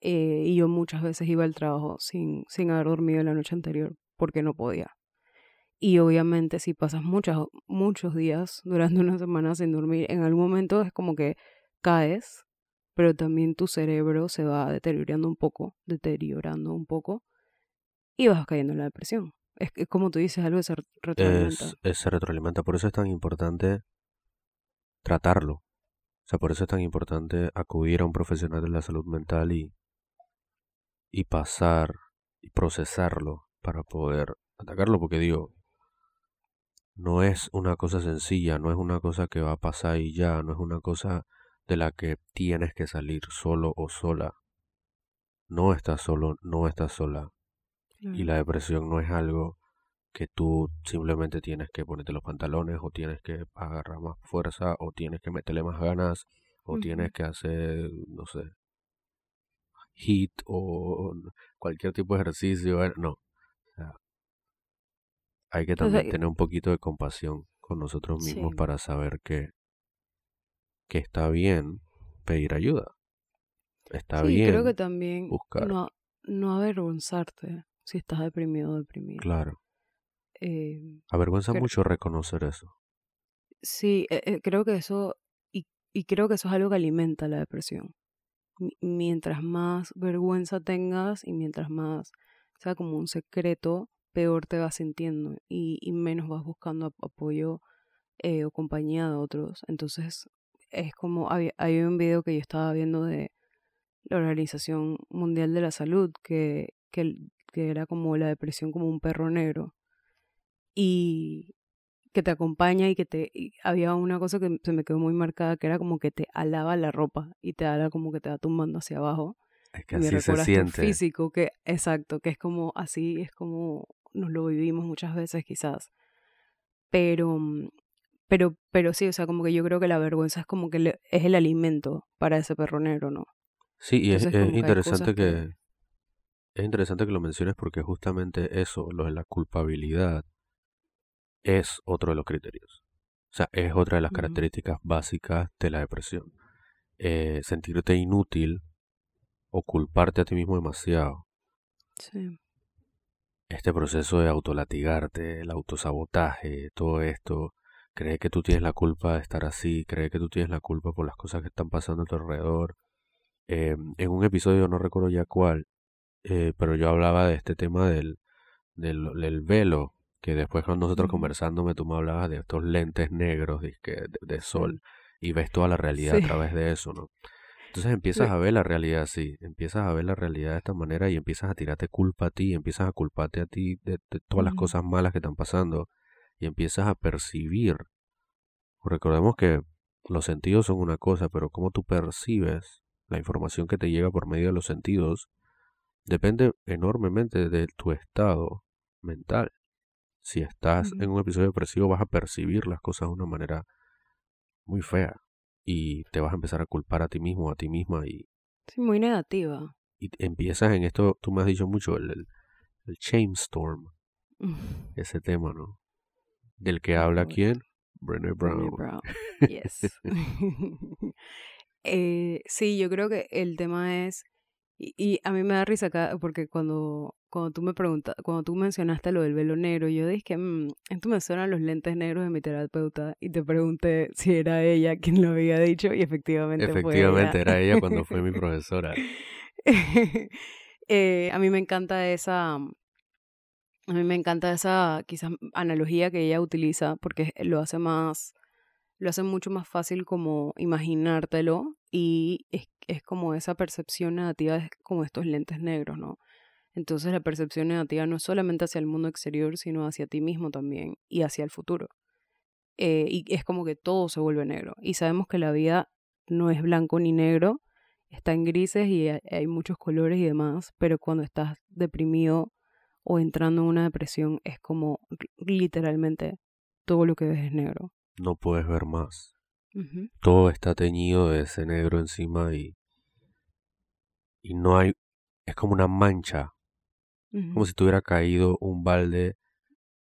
Eh, y yo muchas veces iba al trabajo sin, sin haber dormido la noche anterior porque no podía. Y obviamente si pasas muchas, muchos días durante una semana sin dormir, en algún momento es como que caes, pero también tu cerebro se va deteriorando un poco, deteriorando un poco, y vas cayendo en la depresión. Es, como tú dices, algo se retroalimenta. Es, se retroalimenta, por eso es tan importante tratarlo. O sea, por eso es tan importante acudir a un profesional de la salud mental y, y pasar y procesarlo para poder atacarlo, porque digo, no es una cosa sencilla, no es una cosa que va a pasar y ya, no es una cosa de la que tienes que salir solo o sola. No estás solo, no estás sola. Y la depresión no es algo que tú simplemente tienes que ponerte los pantalones o tienes que agarrar más fuerza o tienes que meterle más ganas o tienes que hacer, no sé, hit o cualquier tipo de ejercicio. No. Hay que también tener un poquito de compasión con nosotros mismos para saber que, que está bien pedir ayuda. Está sí, bien. creo que también No, no avergonzarte si estás deprimido o deprimido. Claro. Eh, Avergüenza mucho reconocer eso. Sí, eh, eh, creo que eso, y, y, creo que eso es algo que alimenta la depresión mientras más vergüenza tengas y mientras más sea como un secreto, peor te vas sintiendo y, y menos vas buscando apoyo eh, o compañía de otros. Entonces, es como, hay, hay un video que yo estaba viendo de la Organización Mundial de la Salud que, que, que era como la depresión como un perro negro. Y, que te acompaña y que te había una cosa que se me quedó muy marcada que era como que te alaba la ropa y te da como que te va tumbando hacia abajo es que así se siente físico que exacto que es como así es como nos lo vivimos muchas veces quizás pero mm, pero pero sí o sea como que yo creo que la vergüenza es como que es el alimento para ese perro negro no sí y es, interesante que, es interesante que lo menciones porque justamente eso lo de la culpabilidad es otro de los criterios. O sea, es otra de las características básicas de la depresión. Eh, sentirte inútil o culparte a ti mismo demasiado. Sí. Este proceso de autolatigarte, el autosabotaje, todo esto, cree que tú tienes la culpa de estar así, cree que tú tienes la culpa por las cosas que están pasando a tu alrededor. Eh, en un episodio, no recuerdo ya cuál, eh, pero yo hablaba de este tema del, del, del velo que después cuando nosotros conversando me tú me hablabas de estos lentes negros de, de, sol y ves toda la realidad a través de eso, ¿no? Entonces empiezas a ver la realidad así, empiezas a ver la realidad de esta manera y empiezas a tirarte culpa a ti, empiezas a culparte a ti de, todas las cosas malas que están pasando y empiezas a percibir. Recordemos que los sentidos son una cosa, pero cómo tú percibes la información que te llega por medio de los sentidos depende enormemente de tu estado mental. Si estás en un episodio depresivo vas a percibir las cosas de una manera muy fea y te vas a empezar a culpar a ti mismo, a ti misma y... Sí, muy negativa. Y empiezas en esto, tú me has dicho mucho, el, el, shame storm, ese tema, ¿no? Del que habla quién? Brené Brown. Brown. Yes. eh, sí, yo creo que el tema es y, a mí me da risa acá porque cuando, cuando tú me preguntas, cuando tú mencionaste lo del velo negro, yo dije, mmm, esto me suenan los lentes negros de mi terapeuta y te pregunté si era ella quien lo había dicho y efectivamente, efectivamente era ella cuando fue mi profesora. eh, a mí me encanta esa, a mí me encanta esa quizás analogía que ella utiliza porque lo hace más, lo hace mucho más fácil como imaginártelo y es, es como esa percepción negativa, es como estos lentes negros, ¿no? Entonces la percepción negativa no es solamente hacia el mundo exterior, sino hacia ti mismo también y hacia el futuro. Eh, y es como que todo se vuelve negro. Y sabemos que la vida no es blanco ni negro, está en grises y hay muchos colores y demás, pero cuando estás deprimido o entrando en una depresión es como literalmente todo lo que ves es negro. No puedes ver más. Todo está teñido de ese negro encima y, y no hay es como una mancha, como si tuviera caído un balde,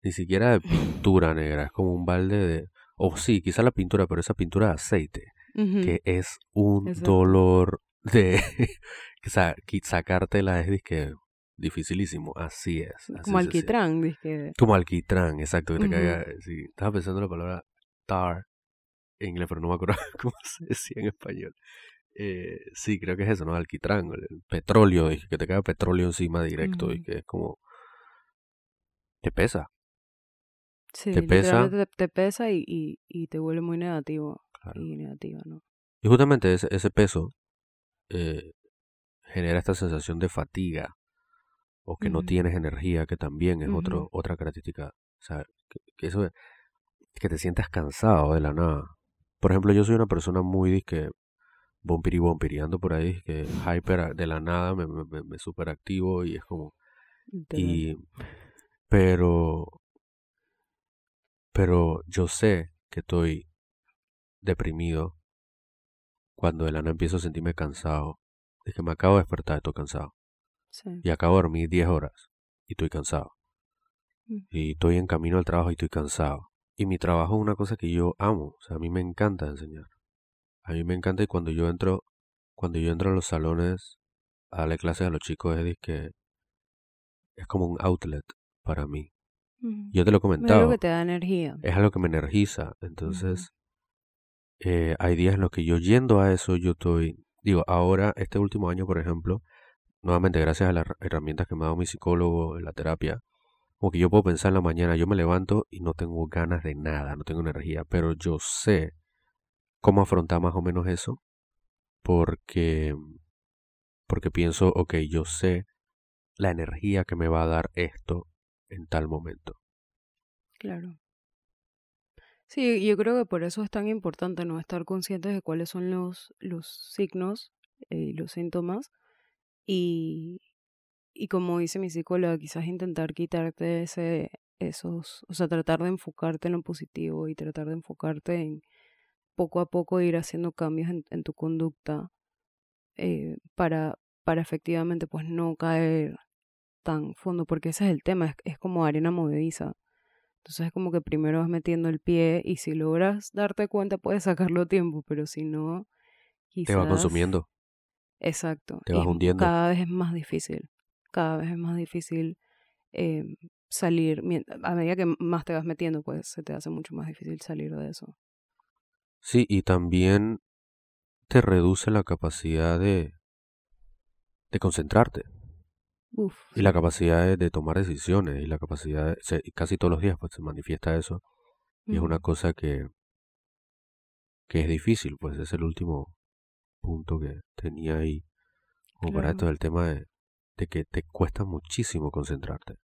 ni siquiera de pintura negra, es como un balde de, o sí, quizá la pintura, pero esa pintura de aceite, que es un dolor de sacártela es que dificilísimo, así es. como alquitrán, dije. Como alquitrán, exacto, que te caiga, sí, estaba pensando en la palabra tar en inglés, pero no me acuerdo cómo se decía en español. Eh, sí, creo que es eso, ¿no? Alquitrán, el petróleo, dije, que te caiga petróleo encima directo y que es como... Te pesa. Sí, te pesa. Te, pesa y, y, y, te vuelve muy negativo. Y negativa, ¿no? Y justamente ese, ese peso eh, genera esta sensación de fatiga o que no tienes energía, que también es otro, otra característica. O sea, que, eso que te sientas cansado de la nada. Por ejemplo, yo soy una persona muy que bompiri bompiriando por ahí, que hyper de la nada me, me, me super activo y es como y pero pero yo sé que estoy deprimido cuando de la nada empiezo a sentirme cansado. Es que me acabo de despertar, estoy cansado. Y acabo de dormir 10 horas y estoy cansado. Mm. Y estoy en camino al trabajo y estoy cansado. Y mi trabajo es una cosa que yo amo. O sea, a mí me encanta enseñar. A mí me encanta y cuando yo entro, cuando yo entro a los salones a darle clases a los chicos es que es como un outlet para mí. Yo te lo he comentado. Es algo que te da energía. Es algo que me energiza. Entonces, eh, hay días en los que yo yendo a eso, yo estoy, digo, ahora, este último año, por ejemplo, nuevamente gracias a las herramientas que me ha dado mi psicólogo en la terapia, como que yo puedo pensar en la mañana, yo me levanto y no tengo ganas de nada, no tengo energía, pero yo sé cómo afrontar más o menos eso, porque, porque pienso, ok, yo sé la energía que me va a dar esto en tal momento. Claro. Sí, yo creo que por eso es tan importante no estar conscientes de cuáles son los, los signos eh, y los síntomas y, y como dice mi psicóloga, quizás intentar quitarte ese, esos, o sea, tratar de enfocarte en lo positivo y tratar de enfocarte en poco a poco ir haciendo cambios en, en tu conducta eh, para, para efectivamente pues no caer tan fondo, porque ese es el tema, es, es como arena movediza. Entonces es como que primero vas metiendo el pie y si logras darte cuenta puedes sacarlo a tiempo, pero si no, quizás... Te va consumiendo. Exacto. Te vas hundiendo. Cada vez es más difícil. Cada vez es más difícil eh, salir. A medida que más te vas metiendo, pues se te hace mucho más difícil salir de eso. Sí, y también te reduce la capacidad de, de concentrarte. Y la capacidad de, tomar decisiones y la capacidad, de, casi todos los días pues se manifiesta eso y es una cosa que, que es difícil, pues es el último punto que tenía ahí como para esto del tema de, de, que te cuesta muchísimo concentrarte.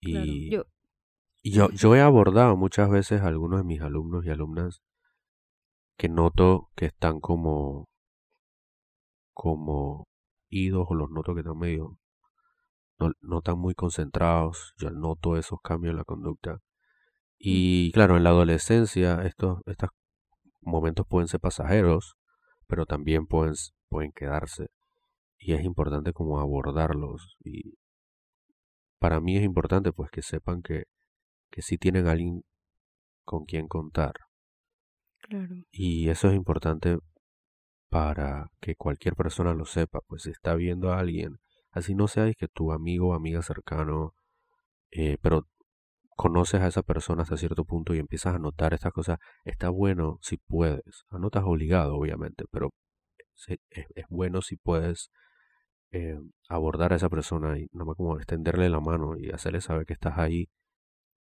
Y, yo... y yo, yo he abordado muchas veces a algunos de mis alumnos y alumnas que noto que están como como idos o los noto que están medio no, no están muy concentrados, yo noto esos cambios en la conducta. Y claro, en la adolescencia estos, estos momentos pueden ser pasajeros, pero también pueden, pueden quedarse. Y es importante como abordarlos. Y para mí es importante pues que sepan que, que sí tienen alguien con quien contar. Claro. Y eso es importante para que cualquier persona lo sepa, pues si está viendo a alguien Así no sea que tu amigo o amiga cercano, eh, pero conoces a esa persona hasta cierto punto y empiezas a notar estas cosas, está bueno si puedes. No estás obligado, obviamente, pero es, bueno si puedes eh, abordar a esa persona y nomás como extenderle la mano y hacerle saber que estás ahí.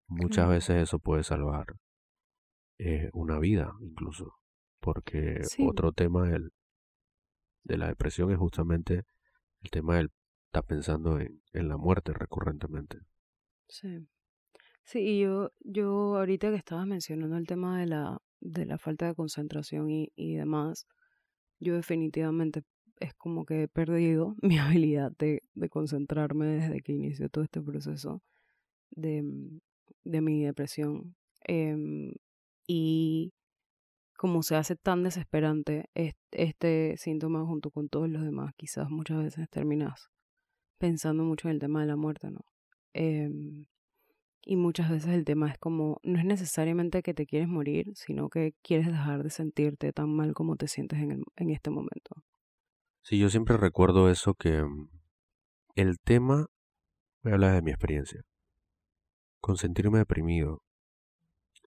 Muchas veces eso puede salvar eh, una vida, incluso. Porque otro tema del, de la depresión es justamente el tema del está pensando en, en la muerte recurrentemente. Sí. Sí, y yo, yo ahorita que estabas mencionando el tema de la, de la falta de concentración y, y demás, yo definitivamente es como que he perdido mi habilidad de, de concentrarme desde que inició todo este proceso de, de mi depresión. Em, y como se hace tan desesperante este, síntoma junto con todos los demás, quizás muchas veces terminas pensando mucho en el tema de la muerte, ¿no? Em, y muchas veces el tema es como, no es necesariamente que te quieres morir, sino que quieres dejar de sentirte tan mal como te sientes en, el, en este momento. Sí, yo siempre recuerdo eso que mm, el tema, voy a hablar de mi experiencia, con sentirme deprimido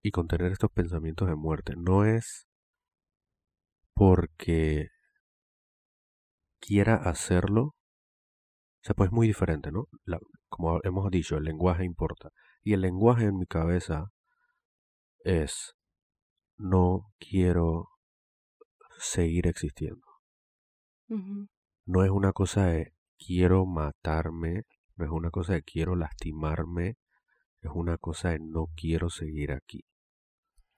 y con tener estos pensamientos de muerte, no es porque quiera hacerlo, o sea, pues es muy diferente, ¿no? como hemos dicho, el lenguaje importa. Y el lenguaje en mi cabeza es, no quiero seguir existiendo. No es una cosa de quiero matarme, no es una cosa de quiero lastimarme, es una cosa de no quiero seguir aquí.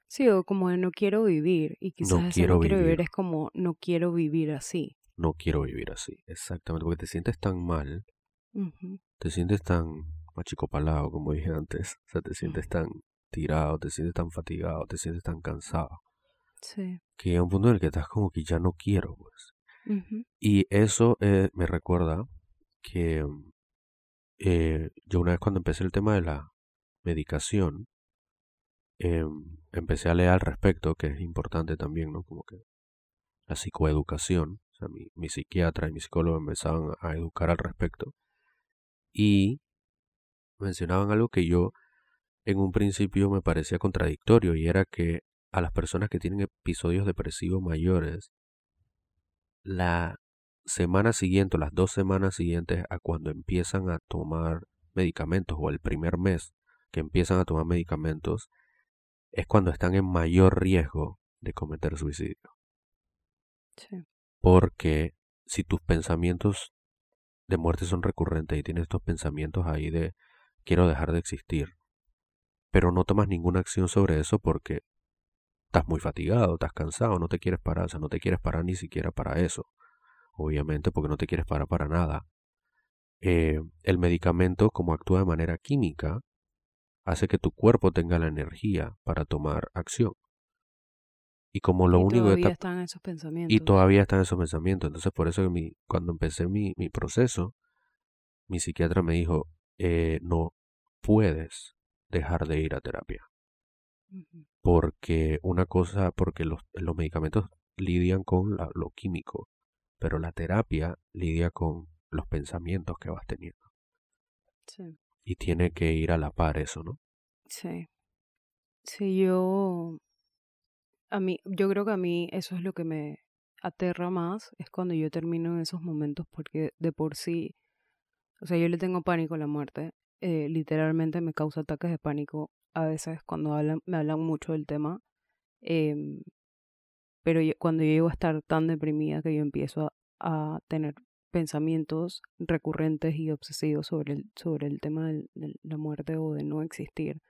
Sí, o como de no quiero vivir. Y quizás no, quiero, no quiero vivir. es como no quiero vivir así. No quiero vivir así, exactamente, porque te sientes tan mal, te sientes tan machicopalado, como dije antes, o sea, te sientes tan tirado, te sientes tan fatigado, te sientes tan cansado. Sí. Que hay un punto en el que estás como que ya no quiero, pues. Y eso eh, me recuerda que eh, yo una vez cuando empecé el tema de la medicación, em, empecé a leer al respecto, que es importante también, ¿no? Como que la psicoeducación, o sea, mi, mi psiquiatra y mi psicólogo empezaban a educar al respecto. Y mencionaban algo que yo en un principio me parecía contradictorio y era que a las personas que tienen episodios depresivos mayores, la semana siguiente, las dos semanas siguientes a cuando empiezan a tomar medicamentos o el primer mes que empiezan a tomar medicamentos, es cuando están en mayor riesgo de cometer suicidio. Porque si tus pensamientos de muerte son recurrentes y tienes estos pensamientos ahí de quiero dejar de existir, pero no tomas ninguna acción sobre eso porque estás muy fatigado, estás cansado, no te quieres parar, o sea, no te quieres parar ni siquiera para eso, obviamente porque no te quieres parar para nada. Eh, el medicamento, como actúa de manera química, hace que tu cuerpo tenga la energía para tomar acción. Y como lo único todavía están esos pensamientos. Y todavía están esos pensamientos. Entonces, por eso que mi, cuando empecé mi, mi proceso, mi psiquiatra me dijo, eh, no puedes dejar de ir a terapia porque una cosa, porque los, los medicamentos lidian con lo químico, pero la terapia lidia con los pensamientos que vas teniendo. Sí. Y tiene que ir a la par eso, ¿no? Sí. Sí, yo a mí yo creo que a mí eso es lo que me aterra más es cuando yo termino en esos momentos porque de por sí o sea, yo le tengo pánico a la muerte. Eh, literalmente me causa ataques de pánico a veces cuando hablan, me hablan mucho del tema. Em, pero cuando yo llego a estar tan deprimida que yo empiezo a, tener pensamientos recurrentes y obsesivos sobre el, sobre el tema de la muerte o de no existir,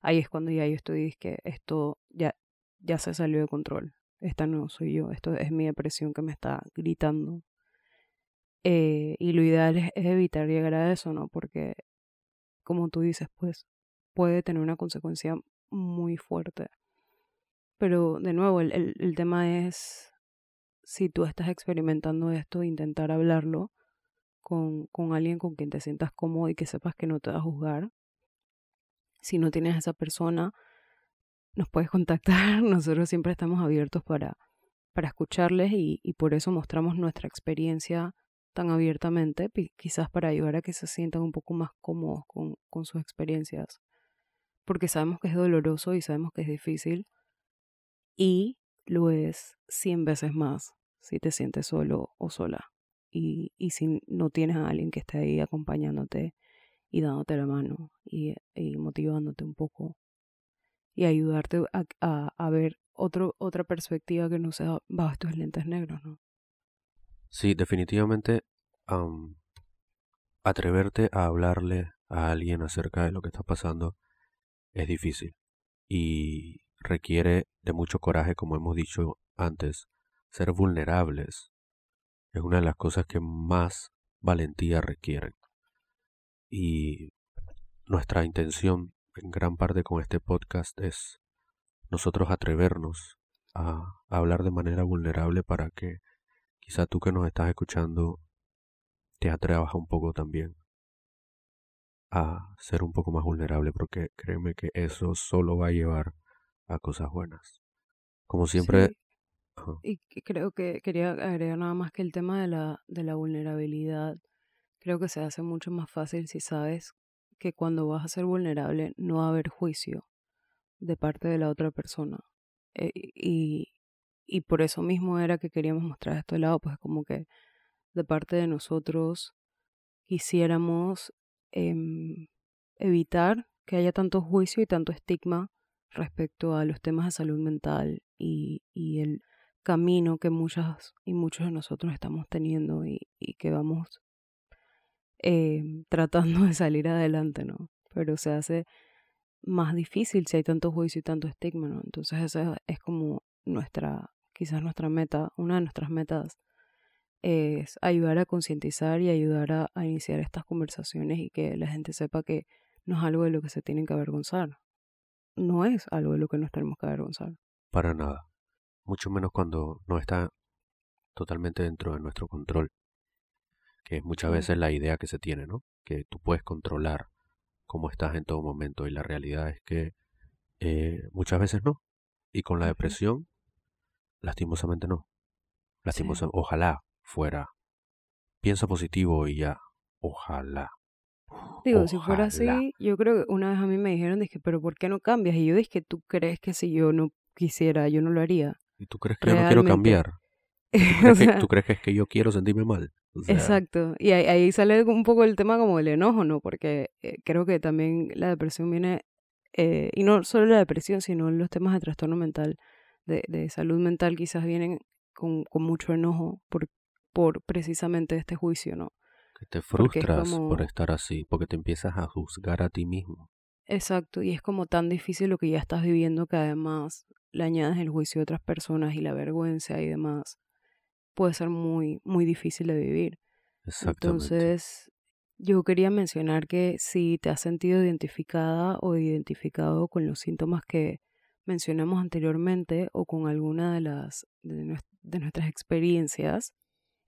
ahí es cuando ya yo estoy, que esto ya, ya se salió de control. Esta no soy yo, esto es mi depresión que me está gritando. Eh, y lo ideal es, es, evitar llegar a eso, ¿no? Porque, como tú dices, pues puede tener una consecuencia muy fuerte. Pero de nuevo, el, el, tema es, si tú estás experimentando esto, intentar hablarlo con, con alguien con quien te sientas cómodo y que sepas que no te va a juzgar. Si no tienes a esa persona, nos puedes contactar. Nosotros siempre estamos abiertos para, para escucharles y, y por eso mostramos nuestra experiencia tan abiertamente, quizás para ayudar a que se sientan un poco más cómodos con, con sus experiencias porque sabemos que es doloroso y sabemos que es difícil y lo es cien veces más si te sientes solo o sola y, y si no tienes a alguien que esté ahí acompañándote y dándote la mano y, motivándote un poco y ayudarte a, a, ver otro, otra perspectiva que no sea bajo estos lentes negros, ¿no? Sí, definitivamente atreverte a hablarle a alguien acerca de lo que está pasando es difícil y requiere de mucho coraje, como hemos dicho antes. Ser vulnerables es una de las cosas que más valentía requieren. Y nuestra intención en gran parte con este podcast es nosotros atrevernos a, hablar de manera vulnerable para que quizá tú que nos estás escuchando te atrevas un poco también a ser un poco más vulnerable, porque créeme que eso solo va a llevar a cosas buenas. Como siempre... Y creo que quería agregar nada más que el tema de la, de la vulnerabilidad, creo que se hace mucho más fácil si sabes que cuando vas a ser vulnerable no va a haber juicio de parte de la otra persona. Eh, y, y por eso mismo era que queríamos mostrar esto de lado, pues como que de parte de nosotros quisiéramos em, evitar que haya tanto juicio y tanto estigma respecto a los temas de salud mental y, el camino que muchas y muchos de nosotros estamos teniendo y, y que vamos em, tratando de salir adelante, ¿no? Pero se hace más difícil si hay tanto juicio y tanto estigma, ¿no? Entonces esa es como nuestra, quizás nuestra meta, una de nuestras metas es ayudar a concientizar y ayudar a, a, iniciar estas conversaciones y que la gente sepa que no es algo de lo que se tienen que avergonzar. No es algo de lo que nos tenemos que avergonzar. Para nada. Mucho menos cuando no está totalmente dentro de nuestro control. Que es muchas veces la idea que se tiene, ¿no? Que tú puedes controlar cómo estás en todo momento. Y la realidad es que eh, muchas veces no. Y con la depresión, lastimosamente no. Lastimosamente, ojalá fuera. Piensa positivo y ya. Ojalá. Digo, si fuera así, yo creo que una vez a mí me dijeron, dije, pero ¿por qué no cambias? Y yo dije, ¿tú crees que si yo no quisiera, yo no lo haría? ¿Y tú crees que yo no quiero cambiar? ¿Tú crees, que, es que yo quiero sentirme mal? Exacto. Y ahí, sale un poco el tema como el enojo, ¿no? Porque eh, creo que también la depresión viene, eh, y no solo la depresión, sino los temas de trastorno mental, de, de salud mental quizás vienen con, con mucho enojo por, por precisamente este juicio, ¿no? Que te frustras por estar así, porque te empiezas a juzgar a ti mismo. Exacto, y es como tan difícil lo que ya estás viviendo que además le añades el juicio de otras personas y la vergüenza y demás. Puede ser muy, muy difícil de vivir. Exactamente. Entonces, yo quería mencionar que si te has sentido identificada o identificado con los síntomas que mencionamos anteriormente o con alguna de las de, de nuestras experiencias,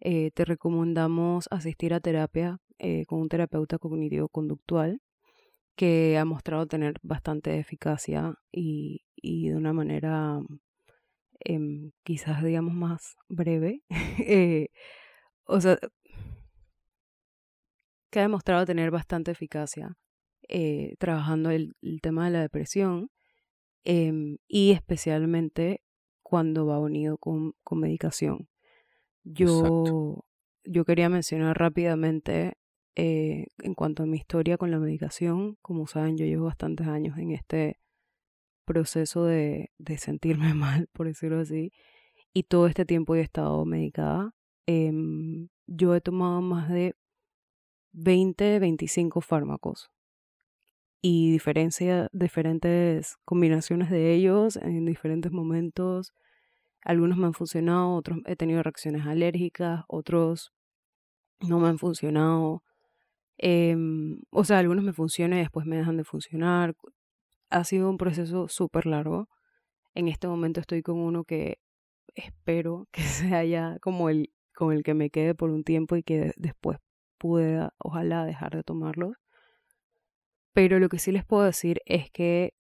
eh, te recomendamos asistir a terapia eh, con un terapeuta cognitivo-conductual que ha mostrado tener bastante eficacia y, y de una manera eh, quizás digamos más breve. Eh, o sea, que ha demostrado tener bastante eficacia trabajando el, el, tema de la depresión em, y especialmente cuando va unido con, con medicación. Yo, yo quería mencionar rápidamente eh, en cuanto a mi historia con la medicación. Como saben, yo llevo bastantes años en este proceso de, de sentirme mal, por decirlo así, y todo este tiempo he estado medicada. Eh, yo he tomado más de 20, 25 fármacos y diferencia, diferentes combinaciones de ellos en diferentes momentos algunos me han funcionado, otros he tenido reacciones alérgicas, otros no me han funcionado. Em, o sea, algunos me funcionan y después me dejan de funcionar. Ha sido un proceso súper largo. En este momento estoy con uno que espero que sea ya como el con el que me quede por un tiempo y que después pueda, ojalá, dejar de tomarlos. Pero lo que sí les puedo decir es que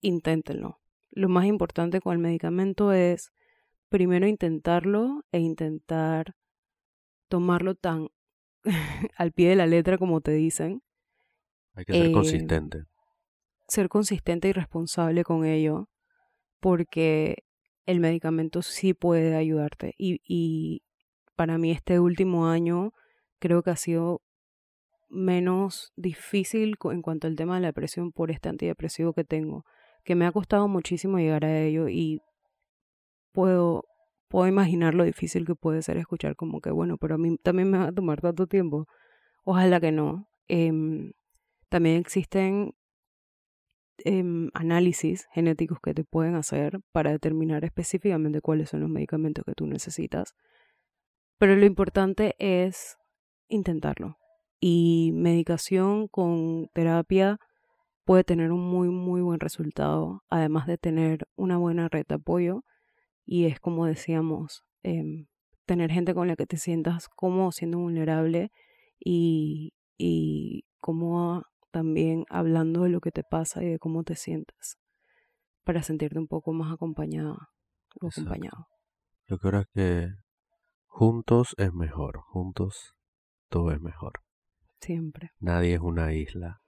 inténtenlo. Lo más importante con el medicamento es primero intentarlo e intentar tomarlo tan al pie de la letra como te dicen. Hay que ser consistente. Eh, ser consistente y responsable con ello, porque el medicamento sí puede ayudarte. Y, y para mí este último año creo que ha sido menos difícil en cuanto al tema de la depresión por este antidepresivo que tengo, que me ha costado muchísimo llegar a ello y puedo, puedo imaginar lo difícil que puede ser escuchar como que, bueno, pero a mí también me va a tomar tanto tiempo. Ojalá que no. Eh, también existen eh, análisis genéticos que te pueden hacer para determinar específicamente cuáles son los medicamentos que tú necesitas. Pero lo importante es intentarlo. Y medicación con terapia puede tener un muy, muy buen resultado, además de tener una buena red de apoyo y es como decíamos, eh, tener gente con la que te sientas como siendo vulnerable y, y cómo también hablando de lo que te pasa y de cómo te sientes para sentirte un poco más acompañada o acompañado. Yo creo que juntos es mejor, juntos todo es mejor. Siempre. Nadie es una isla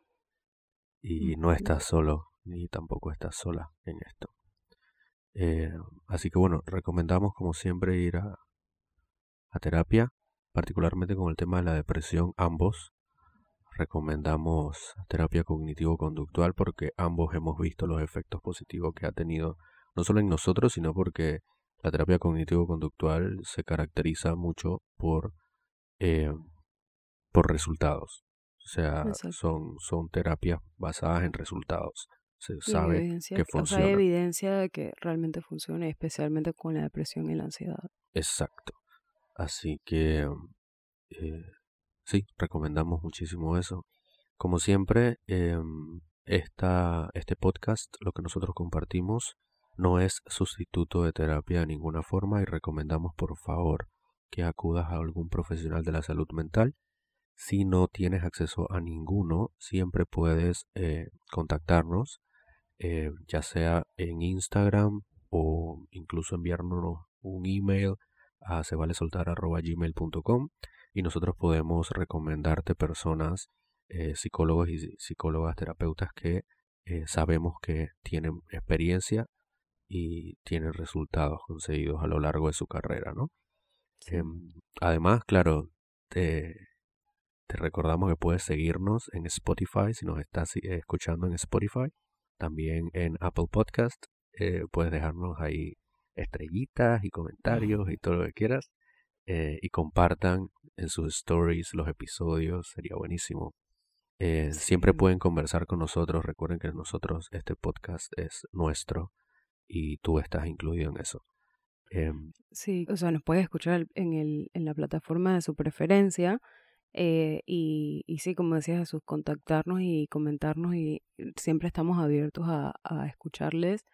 y no estás solo ni tampoco estás sola en esto. Eh, así que bueno, recomendamos como siempre ir a, a terapia, particularmente con el tema de la depresión, ambos. Recomendamos terapia cognitivo-conductual porque ambos hemos visto los efectos positivos que ha tenido, no solo en nosotros, sino porque la terapia cognitivo-conductual se caracteriza mucho por, eh, por resultados. O sea, son, son terapias basadas en resultados. Se sabe que funciona. hay evidencia de que realmente funciona, especialmente con la depresión y la ansiedad. Exacto. Así que eh, sí, recomendamos muchísimo eso. Como siempre, eh, esta, este podcast, lo que nosotros compartimos, no es sustituto de terapia de ninguna forma y recomendamos por favor que acudas a algún profesional de la salud mental. Si no tienes acceso a ninguno, siempre puedes eh, contactarnos, eh, ya sea en Instagram o incluso enviarnos un email a sevalesoltar.gmail.com y nosotros podemos recomendarte personas, eh, psicólogos y psicólogas terapeutas que sabemos que tienen experiencia y tiene resultados conseguidos a lo largo de su carrera, ¿no? Em, además, claro, te, te, recordamos que puedes seguirnos en Spotify si nos estás eh, escuchando en Spotify, también en Apple Podcast, eh, puedes dejarnos ahí estrellitas y comentarios y todo lo que quieras eh, y compartan en sus stories los episodios, sería buenísimo. Siempre pueden conversar con nosotros, recuerden que nosotros este podcast es nuestro y tú estás incluido en eso. Em, sí, o sea, nos puedes escuchar en, el, en la plataforma de su preferencia. Eh, y, y sí, como decías, Jesús, contactarnos y comentarnos y siempre estamos abiertos a, a escucharles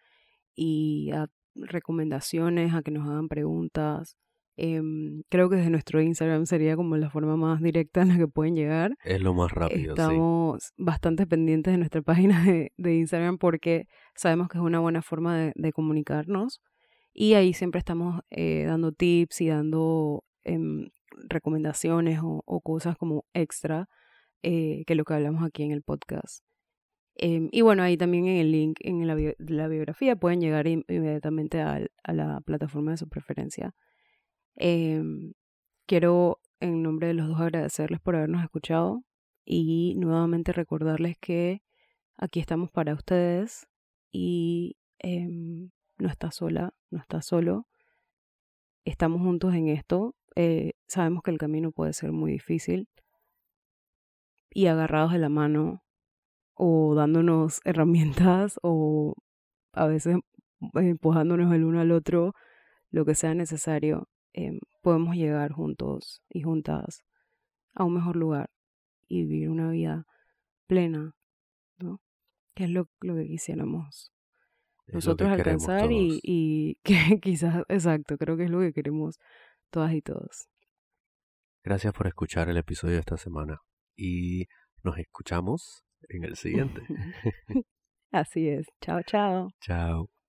y a recomendaciones, a que nos hagan preguntas. Em, creo que desde nuestro Instagram sería como la forma más directa en la que pueden llegar. Es lo más rápido. Estamos bastante pendientes de nuestra página de, de, Instagram porque sabemos que es una buena forma de, de comunicarnos y ahí siempre estamos eh, dando tips y dando em, recomendaciones o, cosas como extra eh, que lo que hablamos aquí en el podcast. Em, y bueno, ahí también en el link en la, biografía pueden llegar inmediatamente a, la plataforma de su preferencia. Em, quiero en nombre de los dos agradecerles por habernos escuchado y nuevamente recordarles que aquí estamos para ustedes y em, no estás sola, no estás solo. Estamos juntos en esto. Eh, sabemos que el camino puede ser muy difícil y agarrados de la mano o dándonos herramientas o a veces empujándonos el uno al otro, lo que sea necesario. Em, podemos llegar juntos y juntas a un mejor lugar y vivir una vida plena, ¿no? Que es lo, lo que quisiéramos nosotros alcanzar y, y que quizás, exacto, creo que es lo que queremos todas y todos. Gracias por escuchar el episodio de esta semana y nos escuchamos en el siguiente. Así es. Chao, chao. Chao.